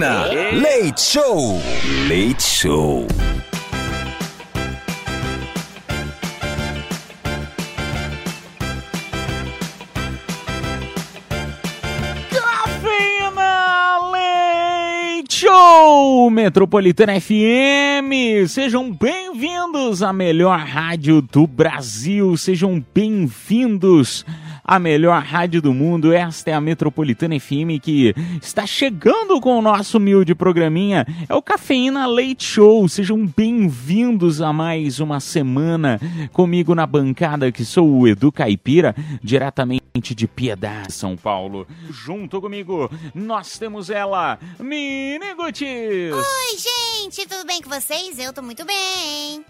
Cafeína. Leite Show. Leite Show. Show Metropolitana FM. Sejam bem-vindos à melhor rádio do Brasil. Sejam bem-vindos à melhor rádio do mundo. Esta é a Metropolitana FM que está chegando com o nosso humilde programinha. É o Cafeína Leite Show. Sejam bem-vindos a mais uma semana comigo na bancada, que sou o Edu Caipira, diretamente de Piedade, São Paulo. Junto comigo, nós temos ela, Mini Gutis. Oi, gente, tudo bem com vocês? Eu tô muito bem.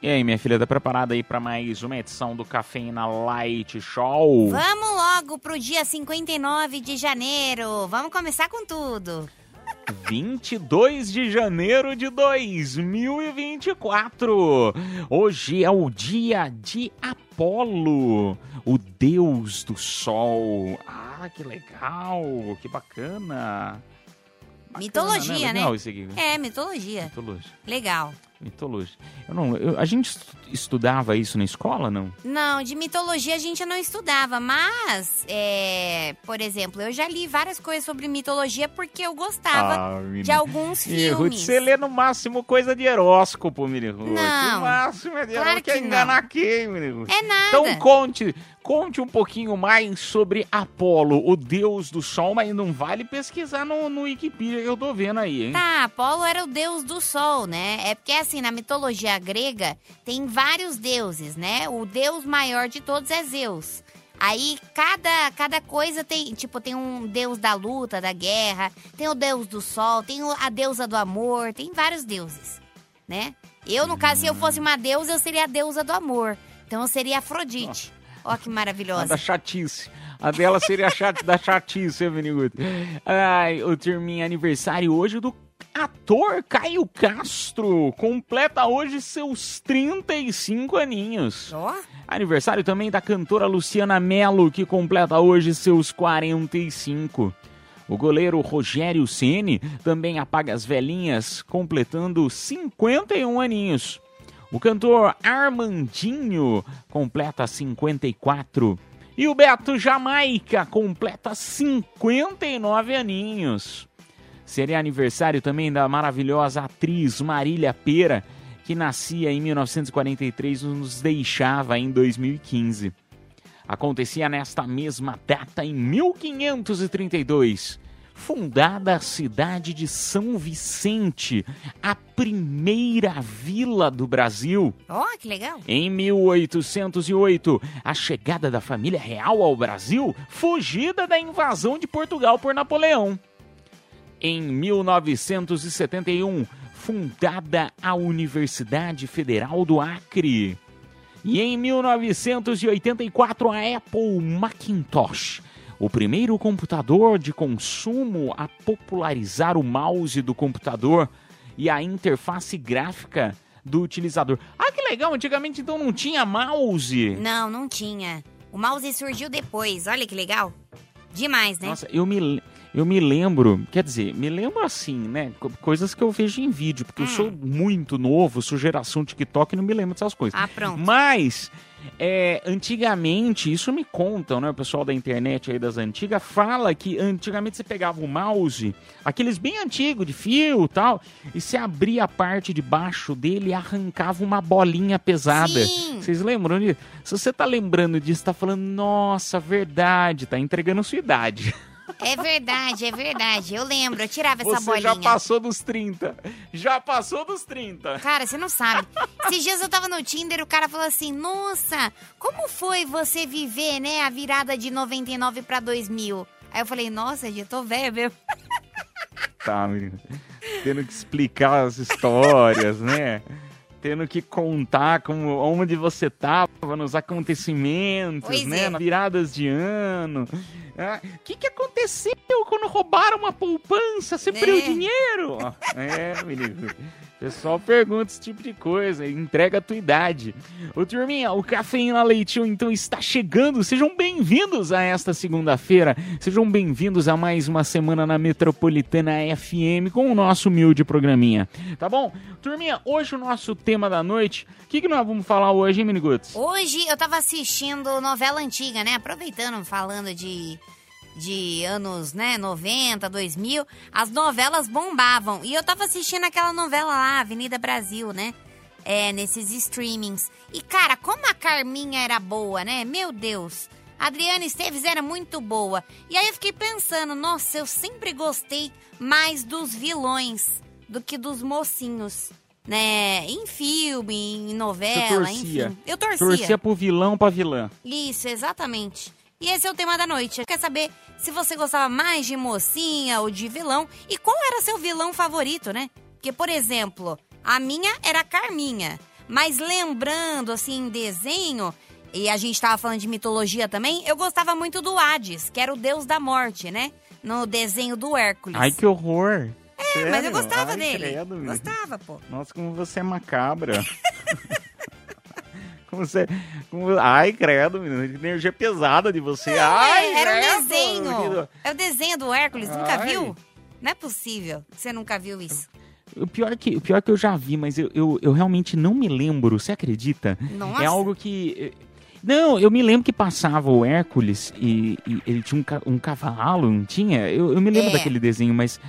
E aí, minha filha, tá preparada aí para mais uma edição do Cafeína Light Show? Vamos logo pro dia 59 de janeiro. Vamos começar com tudo. 22 de janeiro de 2024. Hoje é o dia de Apolo, o deus do sol. Ah, que legal, que bacana. Bacana, Mitologia, né? Legal isso aqui. É, mitologia. Mitologia. Legal. Mitologia. Eu não, eu- a gente estu- estudava isso na escola, não? Não, de mitologia a gente não estudava, mas, é, por exemplo, eu já li várias coisas sobre mitologia porque eu gostava menina. de alguns Ih, Ruth, filmes. você lê no máximo coisa de horóscopo, Mini Ruth. Não. No máximo é de Claro que Quer enganar quem, Mini Ruth? É nada. Então conte, conte um pouquinho mais sobre Apolo, o deus do sol, mas não vale pesquisar no, no Wikipedia que eu tô vendo aí, hein? Tá, Apolo era o deus do sol, né? É porque, assim, na mitologia grega tem vários deuses, né? O deus maior de todos é Zeus. Aí, cada, cada coisa tem, tipo, tem um deus da luta, da guerra, tem o deus do sol, tem a deusa do amor, tem vários deuses, né? Eu, no caso, se eu fosse uma deusa, eu seria a deusa do amor. Então, eu seria Afrodite. Ó, que A maravilhosa. da chatice. A dela seria a chat, da chatice, Ruth? Ai, o turminha aniversário hoje do ator Caio Castro. Completa hoje seus 35 aninhos. Ó, Aniversário também da cantora Luciana Mello, que completa hoje seus 45. O goleiro Rogério Ceni também apaga as velhinhas, completando 51 aninhos. O cantor Armandinho completa 54. E o Beto Jamaica completa 59 aninhos. Seria aniversário também da maravilhosa atriz Marília Pera, que nascia em 1943 e nos deixava em 2015. Acontecia nesta mesma data em 1532. Fundada a cidade de São Vicente, a primeira vila do Brasil. ó, que legal. Em 1808, a chegada da família real ao Brasil, fugida da invasão de Portugal por Napoleão. Em 1971, fundada a Universidade Federal do Acre. E em 1984, a Apple Macintosh, o primeiro computador de consumo a popularizar o mouse do computador e a interface gráfica do utilizador. Ah, que legal! Antigamente então não tinha mouse. Não, não tinha. O mouse surgiu depois, olha que legal. Demais, né? Nossa, eu me, eu me lembro, quer dizer, me lembro assim, né? co- Coisas que eu vejo em vídeo, porque eu Hum. sou muito novo, sou geração TikTok e não me lembro dessas coisas. Ah, pronto. Mas, é, antigamente, isso me contam, né? O pessoal da internet aí das antigas fala que antigamente você pegava o mouse, aqueles bem antigos, de fio e tal, e você abria a parte de baixo dele e arrancava uma bolinha pesada. Sim. Vocês lembram disso? Se você tá lembrando disso, tá falando, nossa, verdade, tá entregando sua idade. É verdade, é verdade. Eu lembro, eu tirava essa Você bolinha. já passou dos 30. Já passou dos 30. Cara, você não sabe. Esses dias eu tava no Tinder, o cara falou assim: Nossa, como foi você viver, né, a virada de 99 pra 2000? Aí eu falei: Nossa, eu tô velha mesmo. Tá, menino. Tendo que explicar as histórias, né? Tendo que contar como, onde você tava nos acontecimentos, Pois né? é. Nas viradas de ano. O que, que aconteceu quando roubaram uma poupança? Você Né? perdeu dinheiro? É, menino. O pessoal pergunta esse tipo de coisa, entrega a tua idade. Ô turminha, o Cafeína Leitinho então está chegando. Sejam bem-vindos a esta segunda-feira. Sejam bem-vindos a mais uma semana na Metropolitana FM com o nosso humilde programinha. Tá bom? Turminha, hoje o nosso tema da noite. O que, que nós vamos falar hoje, hein, Miniguts? Hoje eu tava assistindo novela antiga, né? Aproveitando, falando de, de anos, né, 90, 2000, as novelas bombavam. E eu tava assistindo aquela novela lá, Avenida Brasil, né? É, nesses streamings. E, cara, como a Carminha era boa, né? Meu Deus. A Adriana Esteves era muito boa. E aí eu fiquei pensando, nossa, eu sempre gostei mais dos vilões do que dos mocinhos. Né? Em filme, em Você novela, torcia. enfim. Eu torcia. Torcia pro vilão pra vilã. Isso, exatamente. E esse é o tema da noite. Quer saber se você gostava mais de mocinha ou de vilão e qual era seu vilão favorito, né? Porque, por exemplo, a minha era a Carminha. Mas lembrando, assim, em desenho, e a gente tava falando de mitologia também, eu gostava muito do Hades, que era o deus da morte, né? No desenho do Hércules. Ai, que horror. É, mas eu Sério? gostava Ai, dele. credo, gostava, pô. Nossa, como você é macabra. como você. Como... Ai, credo, menino. Energia pesada de você. Ai, É, era um credo, desenho. menino. É o desenho do Hércules, nunca Ai. viu? Não é possível que você nunca viu isso. O pior, é que, o pior é que eu já vi, mas eu, eu, eu realmente não me lembro. Você acredita? Nossa. É algo que. Não, eu me lembro que passava o Hércules e, e ele tinha um, um cavalo, não tinha? Eu, eu me lembro É. daquele desenho, mas.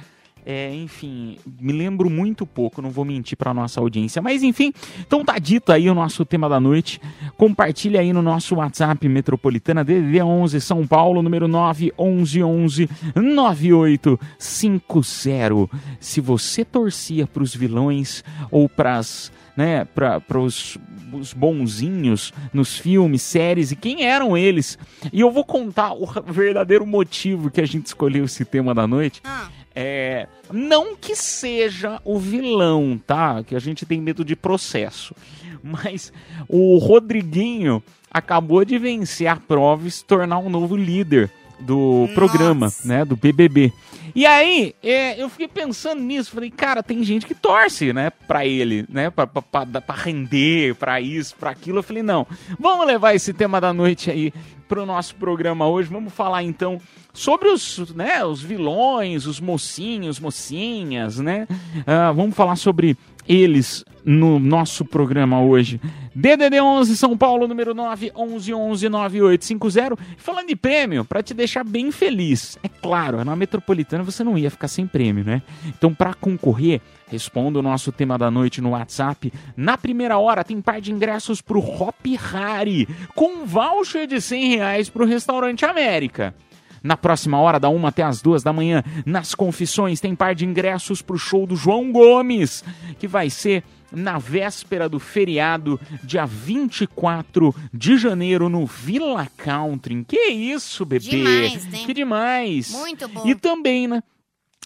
É, enfim, me lembro muito pouco, não vou mentir pra nossa audiência. Mas enfim, então tá dito aí o nosso tema da noite. Compartilha aí no nosso WhatsApp Metropolitana DDD 11 São Paulo, número 911 9850. Se você torcia pros vilões ou pras, né, para os os bonzinhos nos filmes, séries e quem eram eles. E eu vou contar o verdadeiro motivo que a gente escolheu esse tema da noite. Ah. É, não que seja o vilão, tá? Que a gente tem medo de processo. Mas o Rodriguinho acabou de vencer a prova e se tornar um novo líder do Nossa. programa, né? Do BBB. E aí, é, eu fiquei pensando nisso, falei, cara, tem gente que torce, né, pra ele, né, pra, pra, pra, pra render, pra isso, pra aquilo. Eu falei, não, vamos levar esse tema da noite aí pro nosso programa hoje. Vamos falar então sobre os, né, os vilões, os mocinhos, mocinhas, né? Ah, vamos falar sobre eles no nosso programa hoje. DDD 11 São Paulo, número 9 11 11 9850. Falando de prêmio, para te deixar bem feliz. É claro, na Metropolitana você não ia ficar sem prêmio, né? Então, para concorrer, responda o nosso tema da noite no WhatsApp. Na primeira hora tem par de ingressos pro Hop Hari, com voucher de 100 reais pro Restaurante América. Na próxima hora, da uma até as duas da manhã, nas confissões, tem par de ingressos pro show do João Gomes, que vai ser na véspera do feriado, dia 24 de janeiro, no Villa Country. Que isso, bebê? Demais, né? Que demais! Muito bom. E também, né?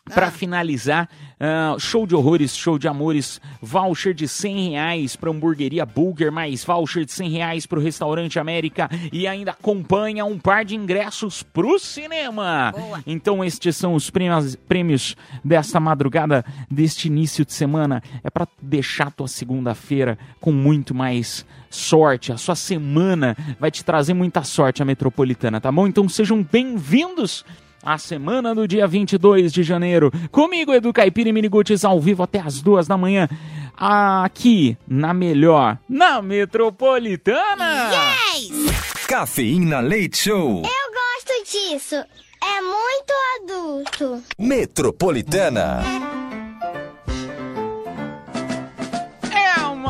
Para Ah. finalizar, ah, show de horrores, show de amores, voucher de 100 reais para hamburgueria Burger, mais voucher de 100 reais para o restaurante América e ainda acompanha um par de ingressos pro cinema. Boa. Então estes são os prêmios, prêmios desta madrugada, deste início de semana. É para deixar tua segunda-feira com muito mais sorte. A sua semana vai te trazer muita sorte a Metropolitana, tá bom? Então sejam bem-vindos a semana do dia 22 de janeiro. Comigo, Edu Caipira e Miniguts, ao vivo até as duas da manhã. Aqui, na melhor, na Metropolitana. Yes! Cafeína Leite Show. Eu gosto disso. É muito adulto. Metropolitana.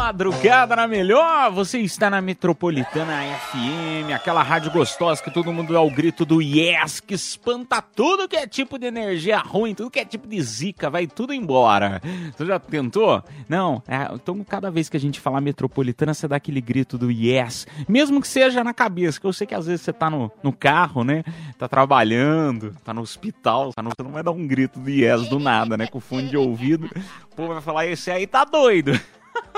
Madrugada na melhor. Você está na Metropolitana FM, aquela rádio gostosa que todo mundo dá o grito do yes, que espanta tudo que é tipo de energia ruim, tudo que é tipo de zica, vai tudo embora. Você já tentou? Não? É, então, cada vez que a gente falar Metropolitana, você dá aquele grito do yes, mesmo que seja na cabeça, que eu sei que às vezes você tá no, no carro, né? Tá trabalhando, tá no hospital, tá no, você não vai dar um grito do yes do nada, né? Com fone de ouvido. O povo vai falar, esse aí tá doido.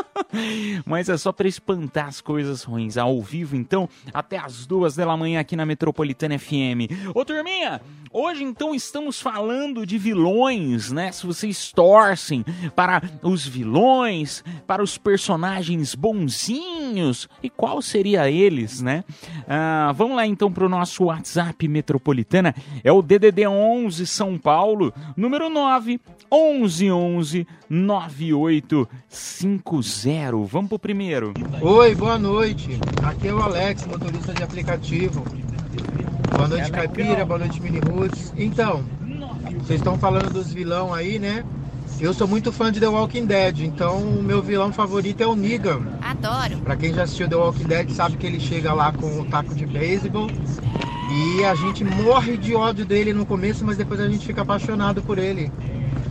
Mas é só para espantar as coisas ruins. Ao vivo, então, até as duas da manhã aqui na Metropolitana FM. Ô, turminha, hoje então estamos falando de vilões, né? Se vocês torcem para os vilões, para os personagens bonzinhos, e qual seria eles, né? Ah, vamos lá então para o nosso WhatsApp Metropolitana. É o DDD 11 São Paulo, número 9 11 11 9850. Vamos pro primeiro. Oi, boa noite. Aqui é o Alex, motorista de aplicativo. Boa noite, Caipira. Boa noite, Mini Roots. Então, vocês estão falando dos vilão aí, né? Eu sou muito fã de The Walking Dead, então o meu vilão favorito é o Negan. Adoro. Pra quem já assistiu The Walking Dead sabe que ele chega lá com o taco de beisebol e a gente morre de ódio dele no começo, mas depois a gente fica apaixonado por ele.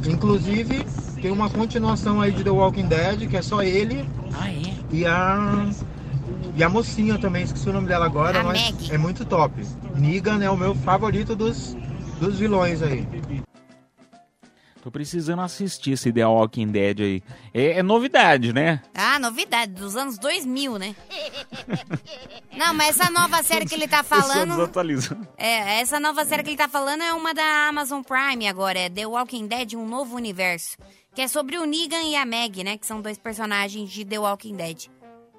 Inclusive, tem uma continuação aí de The Walking Dead, que é só ele Ah, é? e a. E a mocinha também, esqueci o nome dela agora, A mas Meg. é muito top. Negan é o meu favorito dos, dos vilões aí. Tô precisando assistir esse The Walking Dead aí. É, é novidade, né? Ah, novidade, dos anos 2000, né? Não, mas essa nova série que ele tá falando. É, essa nova série que ele tá falando é uma da Amazon Prime agora, é The Walking Dead, um novo universo. Que é sobre o Negan e a Meg, né? Que são dois personagens de The Walking Dead.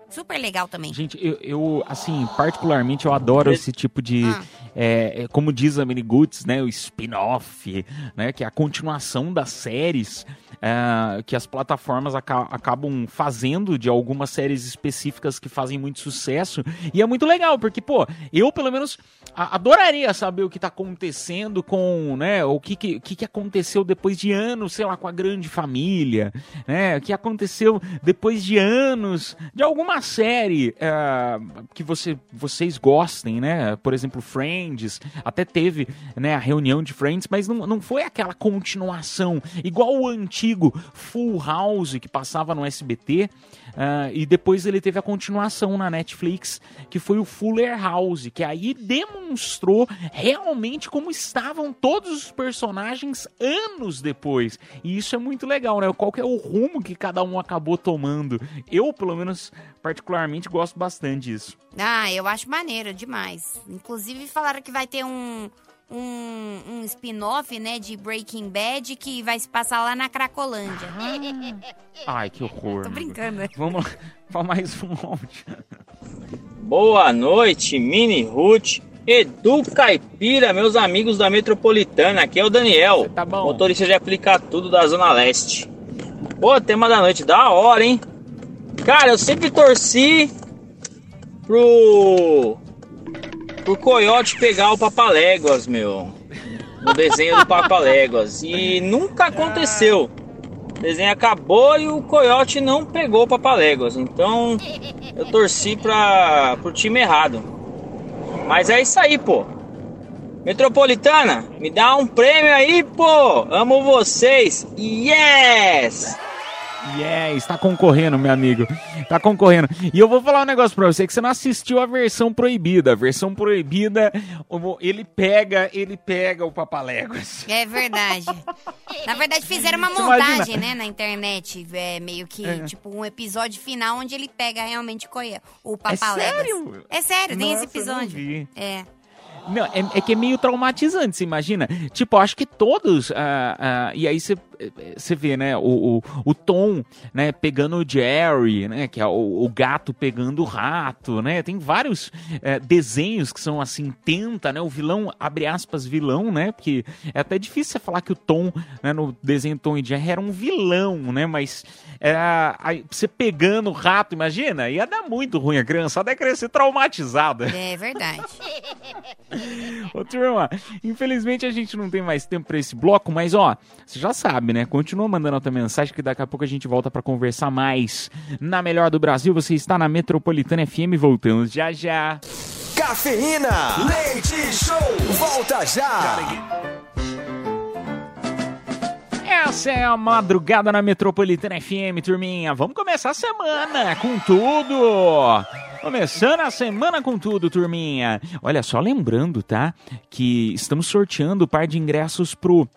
Super legal também. Gente, eu, eu, assim, particularmente eu adoro esse tipo de. Ah. é, é, como diz a Miniguts, né? O spin-off, né? Que é a continuação das séries é, que as plataformas aca- acabam fazendo de algumas séries específicas que fazem muito sucesso. E é muito legal, porque, pô, eu pelo menos adoraria saber o que tá acontecendo com, né? O que, que, que aconteceu depois de anos, sei lá, com a grande família, né? O que aconteceu depois de anos de alguma série eh, que você, vocês gostem, né? Por exemplo, Friends, até teve né, a reunião de Friends, mas não, não foi aquela continuação, igual o antigo Full House que passava no SBT, ah, e depois ele teve a continuação na Netflix, que foi o Fuller House, que aí demonstrou realmente como estavam todos os personagens anos depois. E isso é muito legal, né? Qual que é o rumo que cada um acabou tomando. Eu, pelo menos, particularmente gosto bastante disso. Ah, eu acho maneiro demais. Inclusive falaram que vai ter um, um, um spin-off, né, de Breaking Bad que vai se passar lá na Cracolândia. Ai, que horror. Tô brincando, né? Vamos lá pra mais um áudio. Boa noite, Mini Ruth, Edu Caipira, meus amigos da Metropolitana. Aqui é o Daniel, Tá bom. motorista de aplicar tudo da Zona Leste. Pô, tema da noite, da hora, hein? Cara, eu sempre torci pro. pro Coyote pegar o Papaléguas, meu. No desenho do Papaléguas. E nunca aconteceu. O desenho acabou e o Coyote não pegou o Papaléguas. Então eu torci pra, pro time errado. Mas é isso aí, pô. Metropolitana, me dá um prêmio aí, pô. Amo vocês. Yes! Yes, tá concorrendo, meu amigo. Tá concorrendo. E eu vou falar um negócio pra você, que você não assistiu a versão proibida. A versão proibida, ele pega, ele pega o Papaléguas. É verdade. Na verdade, fizeram uma montagem, né, na internet. É, meio que, tipo, um episódio final onde ele pega realmente o coia- o Papaléguas. sério? É sério, tem esse Nossa, não episódio. É. Não, é, é que é meio traumatizante, você imagina? Tipo, eu acho que todos. ah, ah, e aí você você vê, né? O, o, o Tom, né? Pegando o Jerry, né? Que é o, o gato pegando o rato, né? Tem vários eh, desenhos que são assim, tenta, né? O vilão, abre aspas, vilão, né? Porque é até difícil você falar que o Tom, né? No desenho Tom e Jerry era um vilão, né? Mas é, aí, você pegando o rato, imagina? Ia dar muito ruim a criança, ia crescer traumatizada. É verdade. Ô, turma, infelizmente a gente não tem mais tempo pra esse bloco, mas ó, você já sabe, né? Continua mandando a tua mensagem que daqui a pouco a gente volta pra conversar mais. Na melhor do Brasil, você está na Metropolitana FM, voltamos já já. Cafeína, leite show, volta já. Essa é a madrugada na Metropolitana FM, turminha. Vamos começar a semana com tudo. Começando a semana com tudo, turminha. Olha só, lembrando, tá? Que estamos sorteando o par de ingressos pro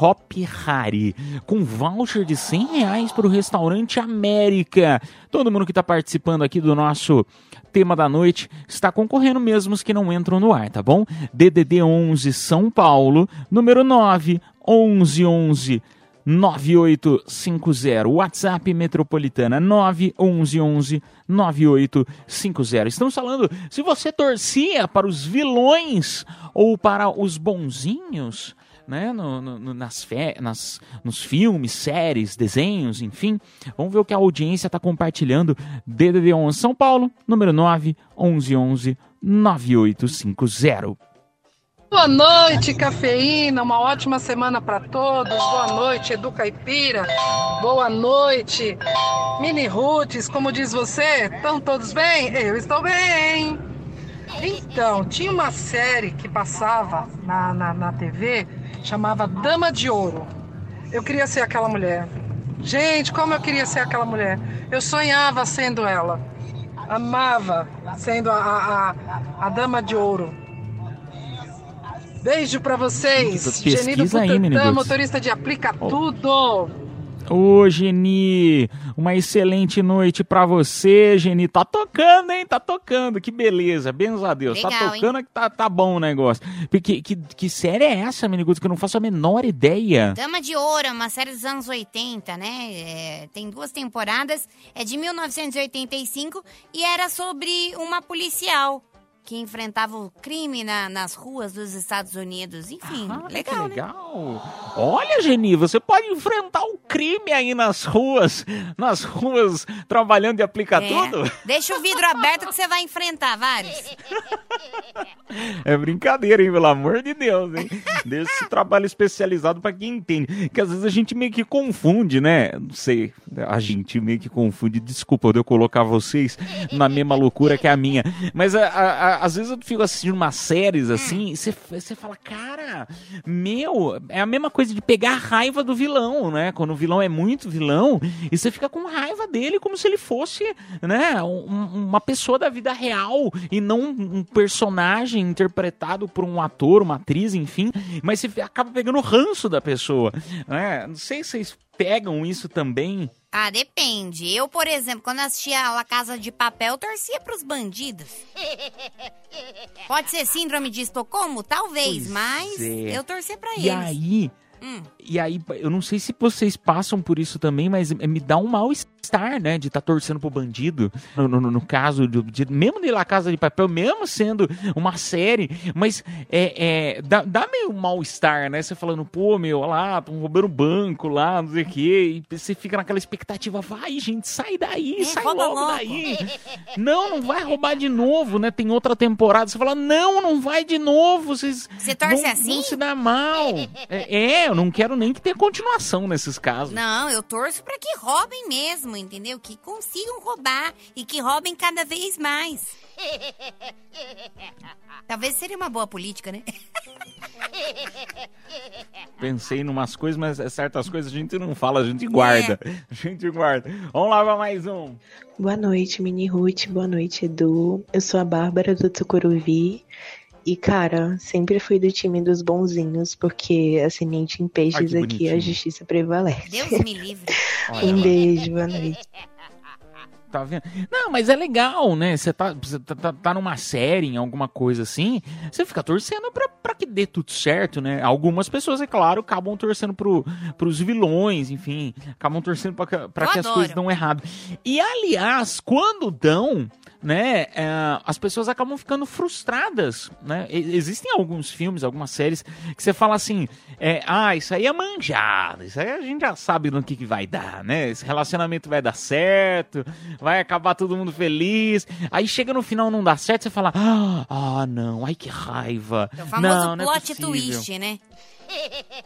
Hop Hari, com voucher de 100 reais para o restaurante América. Todo mundo que está participando aqui do nosso tema da noite está concorrendo mesmo os que não entram no ar, tá bom? DDD 11 São Paulo, número 9 11 11 9850. WhatsApp Metropolitana 911 9850. Estamos falando se você torcia para os vilões ou para os bonzinhos, né? No, no- nas, fe- nas- nos filmes, séries, desenhos, enfim. Vamos ver o que a audiência está compartilhando. DDD 11 São Paulo, número 9 11 9850. Boa noite, cafeína. Uma ótima semana para todos. Boa noite, Edu Caipira. Boa noite, Mini Roots. Como diz você, estão todos bem? Eu estou bem. Então, tinha uma série que passava na, na, na TV, chamava Dama de Ouro. Eu queria ser aquela mulher. Gente, como eu queria ser aquela mulher. Eu sonhava sendo ela. Amava sendo a, a, a, Dama de Ouro. Beijo pra vocês. Pesquisa Geni do aí, Butantã, Menino. motorista de Aplica Tudo. Ô, Geni, uma excelente noite pra você, Geni. Tá tocando, hein? Tá tocando. Que beleza. Benza a Deus. tá Legal, tocando que tá, tá bom o negócio. Que, que, que série é essa, Meniguto, que eu não faço a menor ideia? Dama de Ouro, é uma série dos anos 80, né? É, tem duas temporadas, é de 1985 e era sobre uma policial que enfrentava o crime na- nas ruas dos Estados Unidos. Enfim, Ah, legal, que né? legal. Olha, Geni, você pode enfrentar o crime aí nas ruas, nas ruas, trabalhando de aplicar É. tudo. Deixa o vidro aberto que você vai enfrentar vários. É brincadeira, hein? Pelo amor de Deus, hein? Deixa esse trabalho especializado pra quem entende. Que às vezes a gente meio que confunde, né? Não sei. A gente meio que confunde. Desculpa de eu colocar vocês na mesma loucura que a minha. Mas a- a- a- às vezes eu fico assistindo umas séries assim e você, você fala, cara, meu, é a mesma coisa de pegar a raiva do vilão, né? Quando o vilão é muito vilão e você fica com raiva dele como se ele fosse, né? um- uma pessoa da vida real e não um personagem interpretado por um ator, uma atriz, enfim. Mas você acaba pegando o ranço da pessoa, né? Não sei se vocês pegam isso também. Ah, depende. Eu, por exemplo, quando assistia a La Casa de Papel, torcia pros bandidos. Pode ser síndrome de Estocolmo? Talvez, Pois mas é. eu torcia pra E eles. aí, Hum. E aí, eu não sei se vocês passam por isso também, mas me dá um mal-estar, né? De estar torcendo pro bandido. No, no- no caso, do, de, mesmo de La Casa de Papel, mesmo sendo uma série, mas é, é, dá, dá meio mal-estar, né? Você falando, pô, meu, olha lá, estão roubando o banco lá, não sei o quê. E você fica naquela expectativa, vai, gente, sai daí, É, sai logo logo. daí. Não, não vai roubar de novo, né? Tem outra temporada. Você fala, não, não vai de novo. Vocês Você torce vão, assim? vão se dar mal. É, é, eu não quero nem que tenha continuação nesses casos. Não, eu torço pra que roubem mesmo, entendeu? Que consigam roubar e que roubem cada vez mais. Talvez seria uma boa política, né? Pensei em umas coisas, mas certas coisas a gente não fala, a gente guarda. A gente guarda. Vamos lá pra mais um. Boa noite, Mini Ruth. Boa noite, Edu. Eu sou a Bárbara do Tucuruvi. E, cara, sempre fui do time dos bonzinhos, porque ascendente em peixes Ai, que aqui a justiça prevalece. Deus me livre. Um beijo, boa noite. Tá vendo? Não, mas é legal, né? Você tá, você tá, tá- tá numa série, em alguma coisa assim, você fica torcendo pra, pra que dê tudo certo, né? Algumas pessoas, é claro, acabam torcendo pro, pros vilões, enfim, acabam torcendo pra, que- pra Eu que as adoro. coisas dão errado. E, aliás, quando dão, né, é, as pessoas acabam ficando frustradas, né? Existem alguns filmes, algumas séries que você fala assim, é, ah, isso aí é manjado, isso aí a gente já sabe no que, que vai dar, né? Esse relacionamento vai dar certo, vai acabar todo mundo feliz. Aí chega no final não dá certo, você fala, ah, não, ai que raiva. É o famoso não, não é plot possível." twist, né?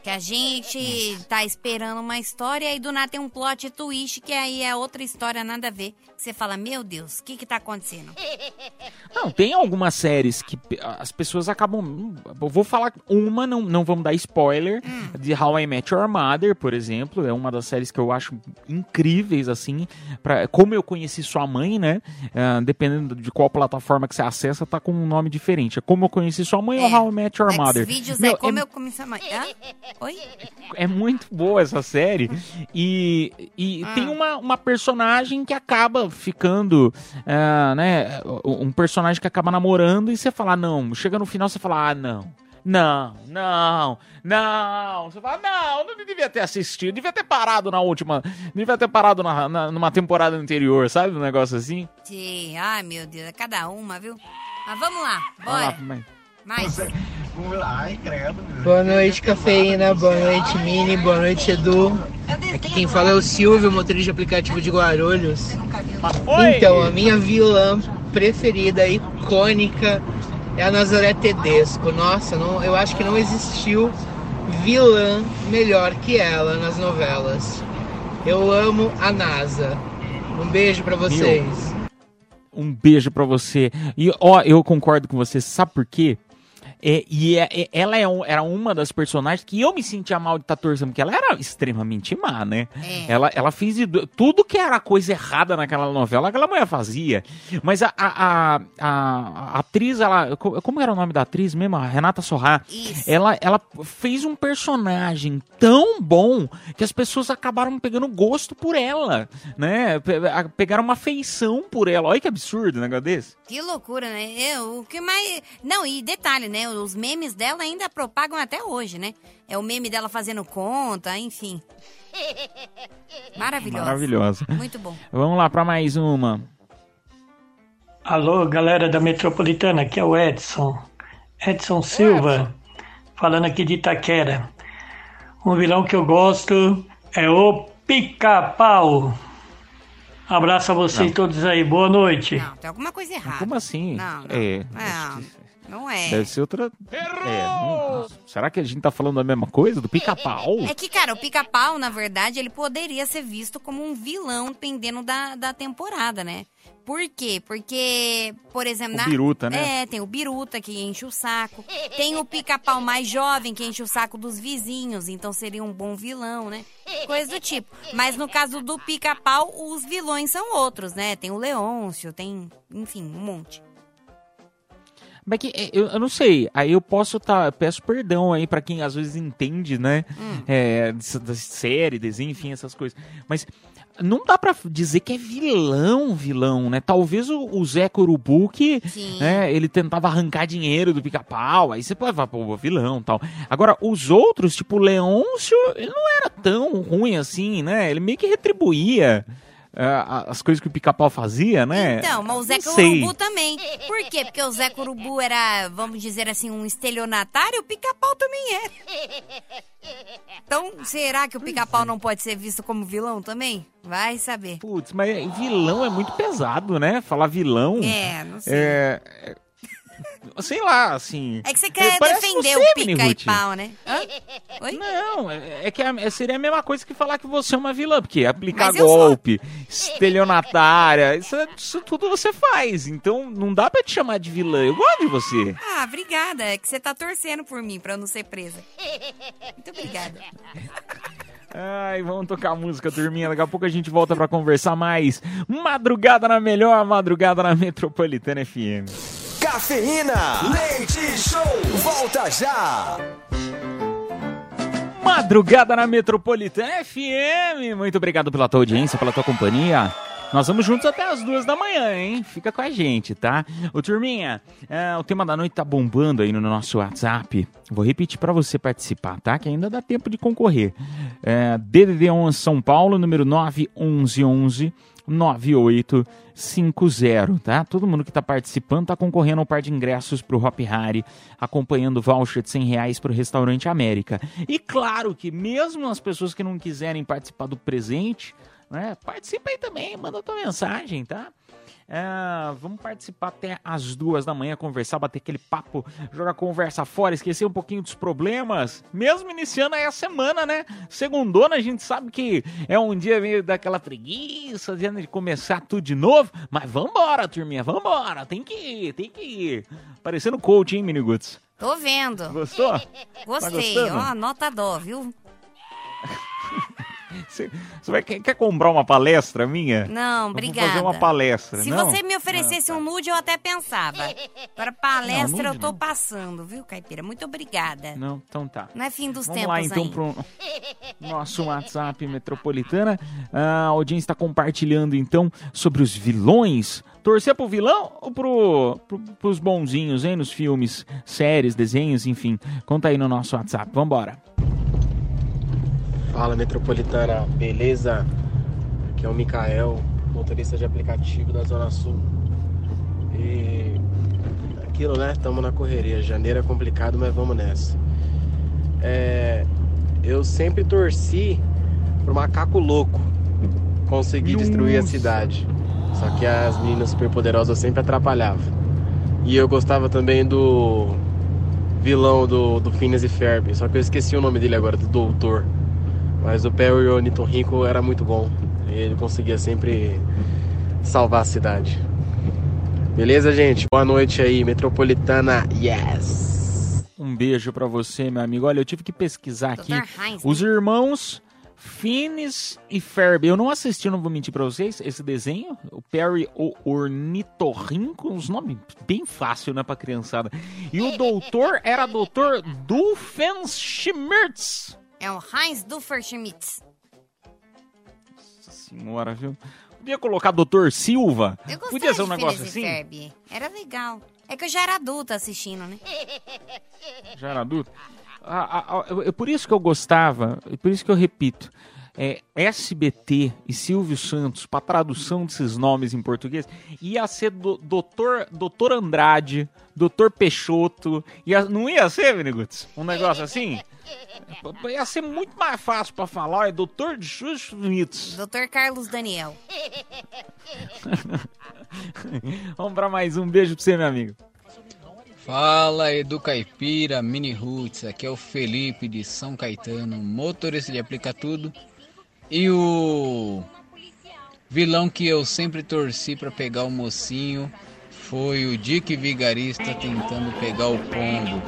Que a gente tá esperando uma história e do nada tem um plot twist que aí é outra história, nada a ver. Você fala, meu Deus, o que que tá acontecendo? Não, tem algumas séries que as pessoas acabam. Eu vou falar uma, não, não vamos dar spoiler, de How I Met Your Mother, por exemplo. É uma das séries que eu acho incríveis, assim. Pra, como eu conheci sua mãe, né? Ah, dependendo de qual plataforma que você acessa, tá com um nome diferente. É Como eu conheci sua mãe ou How I Met Your Mother. Vídeos Meu, é como eu comecei a... mãe. Hã? Oi? é muito boa essa série. E, e Ah. tem uma, uma personagem que acaba ficando, ah, né? Um personagem que acaba namorando e você fala, não. Chega no final você fala, ah, não. Não, não, não. Você fala, não, não devia ter assistido, devia ter parado na última, devia ter parado na, na- numa temporada anterior, sabe? Um negócio assim. Sim. Ai, meu Deus, é cada uma, viu? Mas vamos lá, Vamos lá, bora. mãe. Mais. Ai, credo. Boa noite, cafeína. Boa noite, Mini. Boa noite, Edu. Aqui quem fala é o Silvio, motorista de aplicativo de Guarulhos. Então, a minha vilã preferida, icônica, é a Nazaré Tedesco. Nossa, não, eu acho que não existiu vilã melhor que ela nas novelas. Eu amo a NASA. Um beijo pra vocês. Um beijo pra você. E ó, eu concordo com você, sabe por quê? É, e é- é- ela é um- era uma das personagens que eu me sentia mal de estar torcendo, porque ela era extremamente má, né? Ela, ela fez tudo que era coisa errada naquela novela, aquela mulher fazia. Mas a, a, a, a- atriz, ela. co- Como era o nome da atriz mesmo? A Renata Sorrá. Ela, ela fez um personagem tão bom que as pessoas acabaram pegando gosto por ela, né? Pegaram uma afeição por ela. Olha que absurdo um negócio desse. Que loucura, né? Eu, o que mais. Não, e detalhe, né? Os memes dela ainda propagam até hoje, né? É o meme dela fazendo conta, enfim. Maravilhosa. Maravilhosa. Muito bom. Vamos lá para mais uma. Alô, galera da Metropolitana, aqui é o Edson. Edson Silva, falando aqui de Itaquera. Um vilão que eu gosto é o Pica-Pau. Abraço a vocês Não. todos aí, boa noite. Não, tem alguma coisa errada. Como assim? Não, não. É. Não, não é. Deve ser outra. É, não- será que a gente tá falando da mesma coisa? Do pica-pau? É que, cara, o pica-pau, na verdade, ele poderia ser visto como um vilão, dependendo da, da temporada, né? Por quê? Porque, por exemplo... O na... Biruta, né? É, tem o Biruta, que enche o saco. Tem o pica-pau mais jovem, que enche o saco dos vizinhos. Então, seria um bom vilão, né? Coisa do tipo. Mas, no caso do pica-pau, os vilões são outros, né? Tem o Leôncio, tem... Enfim, um monte. Mas que, é, eu, eu não sei. Aí eu posso tá. Peço perdão aí pra quem às vezes entende, né? Hum. É, da série, desenho, enfim, essas coisas. Mas não dá pra dizer que é vilão, vilão, né? Talvez o, o Zé Corubu que, né, ele tentava arrancar dinheiro do pica-pau, aí você pode falar, pô, vilão tal. Agora, os outros, tipo o Leôncio, ele não era tão ruim assim, né? Ele meio que retribuía ah, as coisas que o pica-pau fazia, né? Então, mas o sei. Corubu também. Por quê? Porque o Zé Corubu era, vamos dizer assim, um estelionatário, o pica-pau também era. Então, será que o pica-pau não pode ser visto como vilão também? Vai saber. Putz, mas vilão é muito pesado, né? Falar vilão. É, não sei. É, é, sei lá, assim. É que você quer parece defender você, o pica e pau, né? Hã? Oi? Não, é, é que a- seria a mesma coisa que falar que você é uma vilã, porque aplicar eu sou. golpe, estelionatária, isso, isso tudo você faz. Então não dá pra te chamar de vilã. Eu gosto de você. Ah, obrigada. É que você tá torcendo por mim pra eu não ser presa. Muito obrigada. Ai, vamos tocar música, turminha. Daqui a pouco a gente volta pra conversar mais. Madrugada na melhor, madrugada na Metropolitana FM. Cafeína, leite show, volta já. Madrugada na Metropolitana FM. Muito obrigado pela tua audiência, pela tua companhia. Nós vamos juntos até as duas da manhã, hein? Fica com a gente, tá? Ô, turminha, é, o tema da noite tá bombando aí no nosso WhatsApp. Vou repetir pra você participar, tá? Que ainda dá tempo de concorrer. É, DDD 11 São Paulo, número 911 9850, tá? Todo mundo que está participando está concorrendo a um par de ingressos para o Hop Harry, acompanhando o voucher de 100 reais para o Restaurante América. E claro que mesmo as pessoas que não quiserem participar do presente, né, participa aí também, manda tua mensagem, tá? É, vamos participar até as duas da manhã, conversar, bater aquele papo, jogar conversa fora, esquecer um pouquinho dos problemas. Mesmo iniciando aí a semana, né? Segundona, a gente sabe que é um dia meio daquela preguiça, de começar tudo de novo. Mas vambora, turminha, vambora. Tem que ir, tem que ir. Parecendo coach, hein, Miniguts? Tô vendo. Gostou? Gostei, Tá ó, nota dó, viu? Você você vai, quer, quer comprar uma palestra minha? Não, obrigada. Vou fazer uma palestra, Se não? você me oferecesse um nude, eu até pensava. Para palestra, Não, eu tô não. passando, viu, Caipira? Muito obrigada. Não, então tá. Não é fim dos Vamos tempos lá então ainda. pro nosso WhatsApp metropolitana. A audiência está compartilhando então sobre os vilões. Torcer pro vilão ou pro, pro, pros bonzinhos, hein? Nos filmes, séries, desenhos, enfim. Conta aí no nosso WhatsApp. Vambora. Fala Metropolitana, beleza? Aqui é o Mikael, motorista de aplicativo da Zona Sul. E aquilo, né? Estamos na correria. Janeiro é complicado, mas vamos nessa. É, eu sempre torci pro macaco louco conseguir destruir a Nossa. cidade. Só que as meninas superpoderosas sempre atrapalhavam. E eu gostava também do vilão do, do Phineas e Ferb. Só que eu esqueci o nome dele agora, do Doutor. Mas o Perry Ornitorrinco era muito bom. Ele conseguia sempre salvar a cidade. Beleza, gente? Boa noite aí, Metropolitana. Yes! Um beijo pra você, meu amigo. Olha, eu tive que pesquisar aqui. Os irmãos Phineas e Ferb. Eu não assisti, não vou mentir pra vocês, esse desenho. O Perry o Ornitorrinco. Uns nomes bem fácil, né, pra criançada. E o doutor era doutor Doofenshmirtz. É o Heinz Dufferschmitz. Senhora, viu? Podia colocar doutor Silva. Eu Podia ser um negócio assim. Ferb. Era legal. É que eu já era adulta assistindo, né? Já era adulto? Ah, ah, ah, é por isso que eu gostava, é por isso que eu repito. É, SBT e Silvio Santos, para tradução desses nomes em português, ia ser do, doutor, doutor Andrade, Doutor Peixoto. Ia, não ia ser, Viniguts? Um negócio assim? Ia ser muito mais fácil para falar, é Doutor de Schmitz. Dr. Carlos Daniel. Vamos para mais um beijo pra você, meu amigo. Fala Edu Caipira, Mini Roots, aqui é o Felipe de São Caetano, motorista de aplica tudo. E o vilão que eu sempre torci para pegar o mocinho foi o Dick Vigarista tentando pegar o pombo.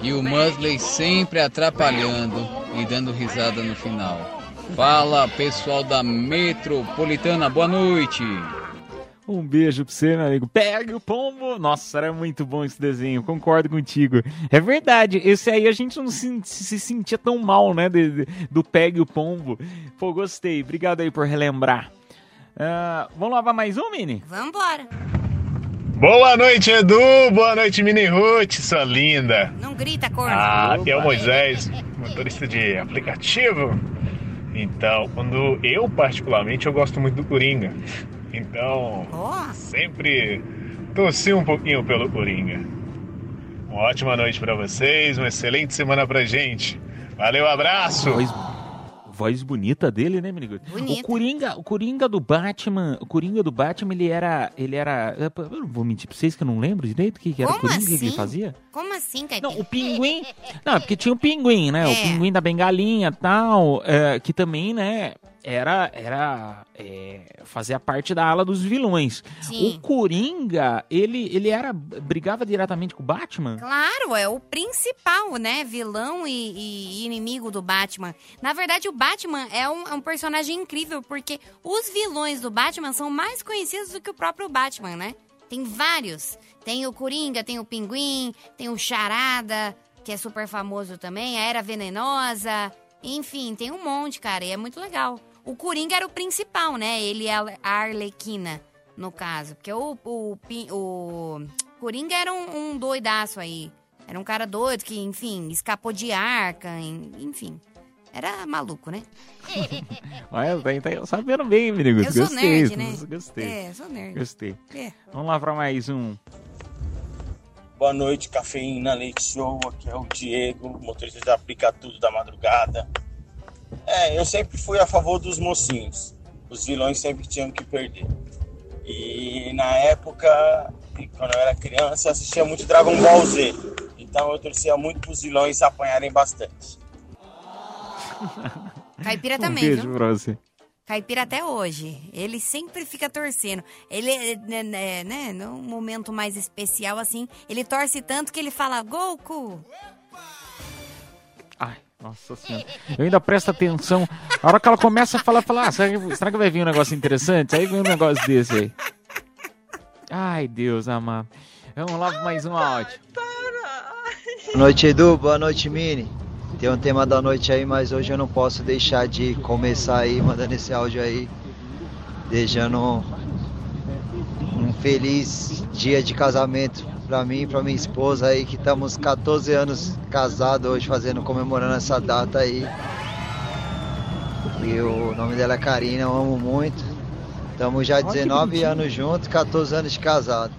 E o Musley sempre atrapalhando e dando risada no final. Fala pessoal da Metropolitana, boa noite! Um beijo pra você, meu amigo. Pegue o pombo. Nossa, era muito bom esse desenho. Concordo contigo. É verdade. Esse aí a gente não se, se sentia tão mal, né? de- de- do Pegue o pombo. Pô, gostei. Obrigado aí por relembrar. Ah, vamos lavar mais um, Mini? Vambora. Boa noite, Edu. Boa noite, Mini Ruth, sua linda. Não grita, corno. Ah, aqui é o Moisés, motorista de aplicativo. Então, quando eu particularmente eu gosto muito do Coringa. Então, sempre torci um pouquinho pelo Coringa. Uma ótima noite pra vocês, uma excelente semana pra gente. Valeu, abraço. Voz, voz bonita dele, né, menino? O Coringa, o Coringa do Batman, o Coringa do Batman, ele era, ele era, eu não vou mentir pra vocês que eu não lembro direito o que, que era o Como Coringa que ele assim? fazia. Como assim, Caipira? Não, o pinguim. Não, porque tinha o pinguim, né? O É. pinguim da bengalinha e tal, é, que também, né, era, era é, fazia parte da ala dos vilões. Sim. O Coringa, ele, ele era brigava diretamente com o Batman? Claro, é o principal, né? Vilão e, e inimigo do Batman. Na verdade, o Batman é um, é um personagem incrível, porque os vilões do Batman são mais conhecidos do que o próprio Batman, né? Tem vários. Tem o Coringa, tem o Pinguim, tem o Charada, que é super famoso também, a Era Venenosa. Enfim, tem um monte, cara, e é muito legal. O Coringa era o principal, né? Ele é a Arlequina, no caso. Porque o, o, o Coringa era um, um doidaço aí. Era um cara doido que, enfim, escapou de arca, en- enfim. era maluco, né? Olha, tá, tá sabendo bem, menino. Eu sou Gostei, nerd, né? Gostei. É, sou nerd. Gostei. É. Vamos lá pra mais um. Boa noite, cafeína, leite show. Aqui é o Diego, motorista de aplica tudo da madrugada. É, eu sempre fui a favor dos mocinhos. Os vilões sempre tinham que perder. E na época, quando eu era criança, eu assistia muito Dragon Ball Z. Então eu torcia muito pros vilões apanharem bastante. Caipira Um também, beijo viu? pra você. Caipira até hoje. Ele sempre fica torcendo. Ele, é, né, né, né, num momento mais especial assim, ele torce tanto que ele fala Goku. Nossa senhora. Eu ainda presto atenção. A hora que ela começa a falar, fala, ah, será, que, será que vai vir um negócio interessante? Aí vem um negócio desse aí. Ai, Deus amado. Vamos lá mais um áudio. Boa noite, Edu. Boa noite, Mini. Tem um tema da noite aí, mas hoje eu não posso deixar de começar aí mandando esse áudio aí, desejando um, um feliz dia de casamento pra mim e pra minha esposa aí, que estamos 14 anos casados hoje, fazendo, comemorando essa data aí. E o nome dela é Karina, eu amo muito. Estamos já 19 anos juntos, 14 anos de casado.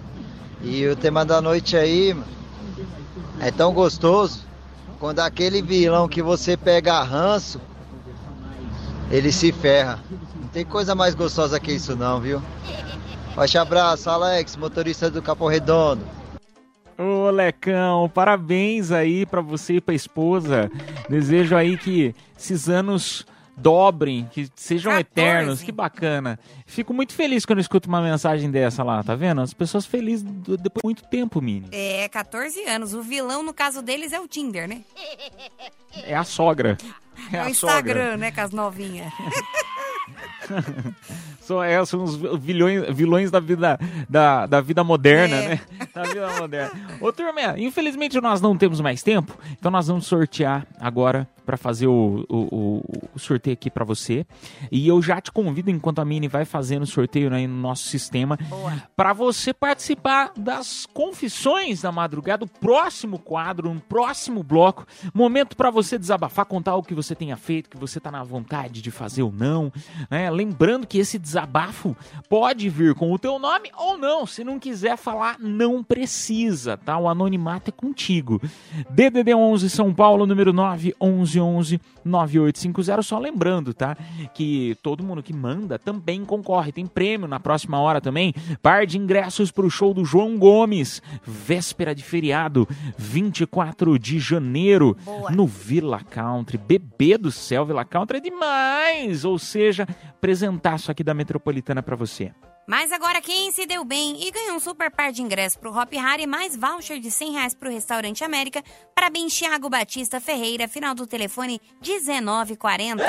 E o tema da noite aí mano, é tão gostoso quando aquele vilão que você pega ranço, ele se ferra. Não tem coisa mais gostosa que isso não, viu? Forte abraço, Alex, motorista do Capão Redondo. Ô, Lecão, parabéns aí pra você e pra esposa. Desejo aí que esses anos dobrem, que sejam 14. eternos. Que bacana. Fico muito feliz quando escuto uma mensagem dessa lá, tá vendo? As pessoas felizes depois de muito tempo, Mini. É, 14 anos. O vilão, no caso deles, é o Tinder, né? É a sogra. É, É, a o Instagram, sogra. né, com as novinhas. São, é, são os vilões, vilões da vida da, da vida moderna, É. né? Da vida moderna. Ô, turma, infelizmente nós não temos mais tempo, então nós vamos sortear agora para fazer o, o, o- sorteio aqui para você. E eu já te convido, enquanto a Mini vai fazendo o sorteio aí no nosso sistema, para você participar das confissões da madrugada, o próximo quadro, um próximo bloco. Momento para você desabafar, contar o que você tenha feito, que você tá na vontade de fazer ou não. né? Lembrando que esse desabafo pode vir com o teu nome ou não. Se não quiser falar, não precisa, tá? O anonimato é contigo. DDD 11 São Paulo, número 9 11 11 9850. Só lembrando, tá? Que todo mundo que manda também concorre. Tem prêmio na próxima hora também. Par de ingressos pro show do João Gomes. Véspera de feriado, 24 de janeiro, no Villa Country. Bebê do céu, Villa Country é demais! Ou seja, apresentaço aqui da Metropolitana pra você. Mas agora quem se deu bem e ganhou um super par de ingressos pro Hop Hari mais voucher de 100 reais pro Restaurante América, parabéns Thiago Batista Ferreira, final do telefone 1940.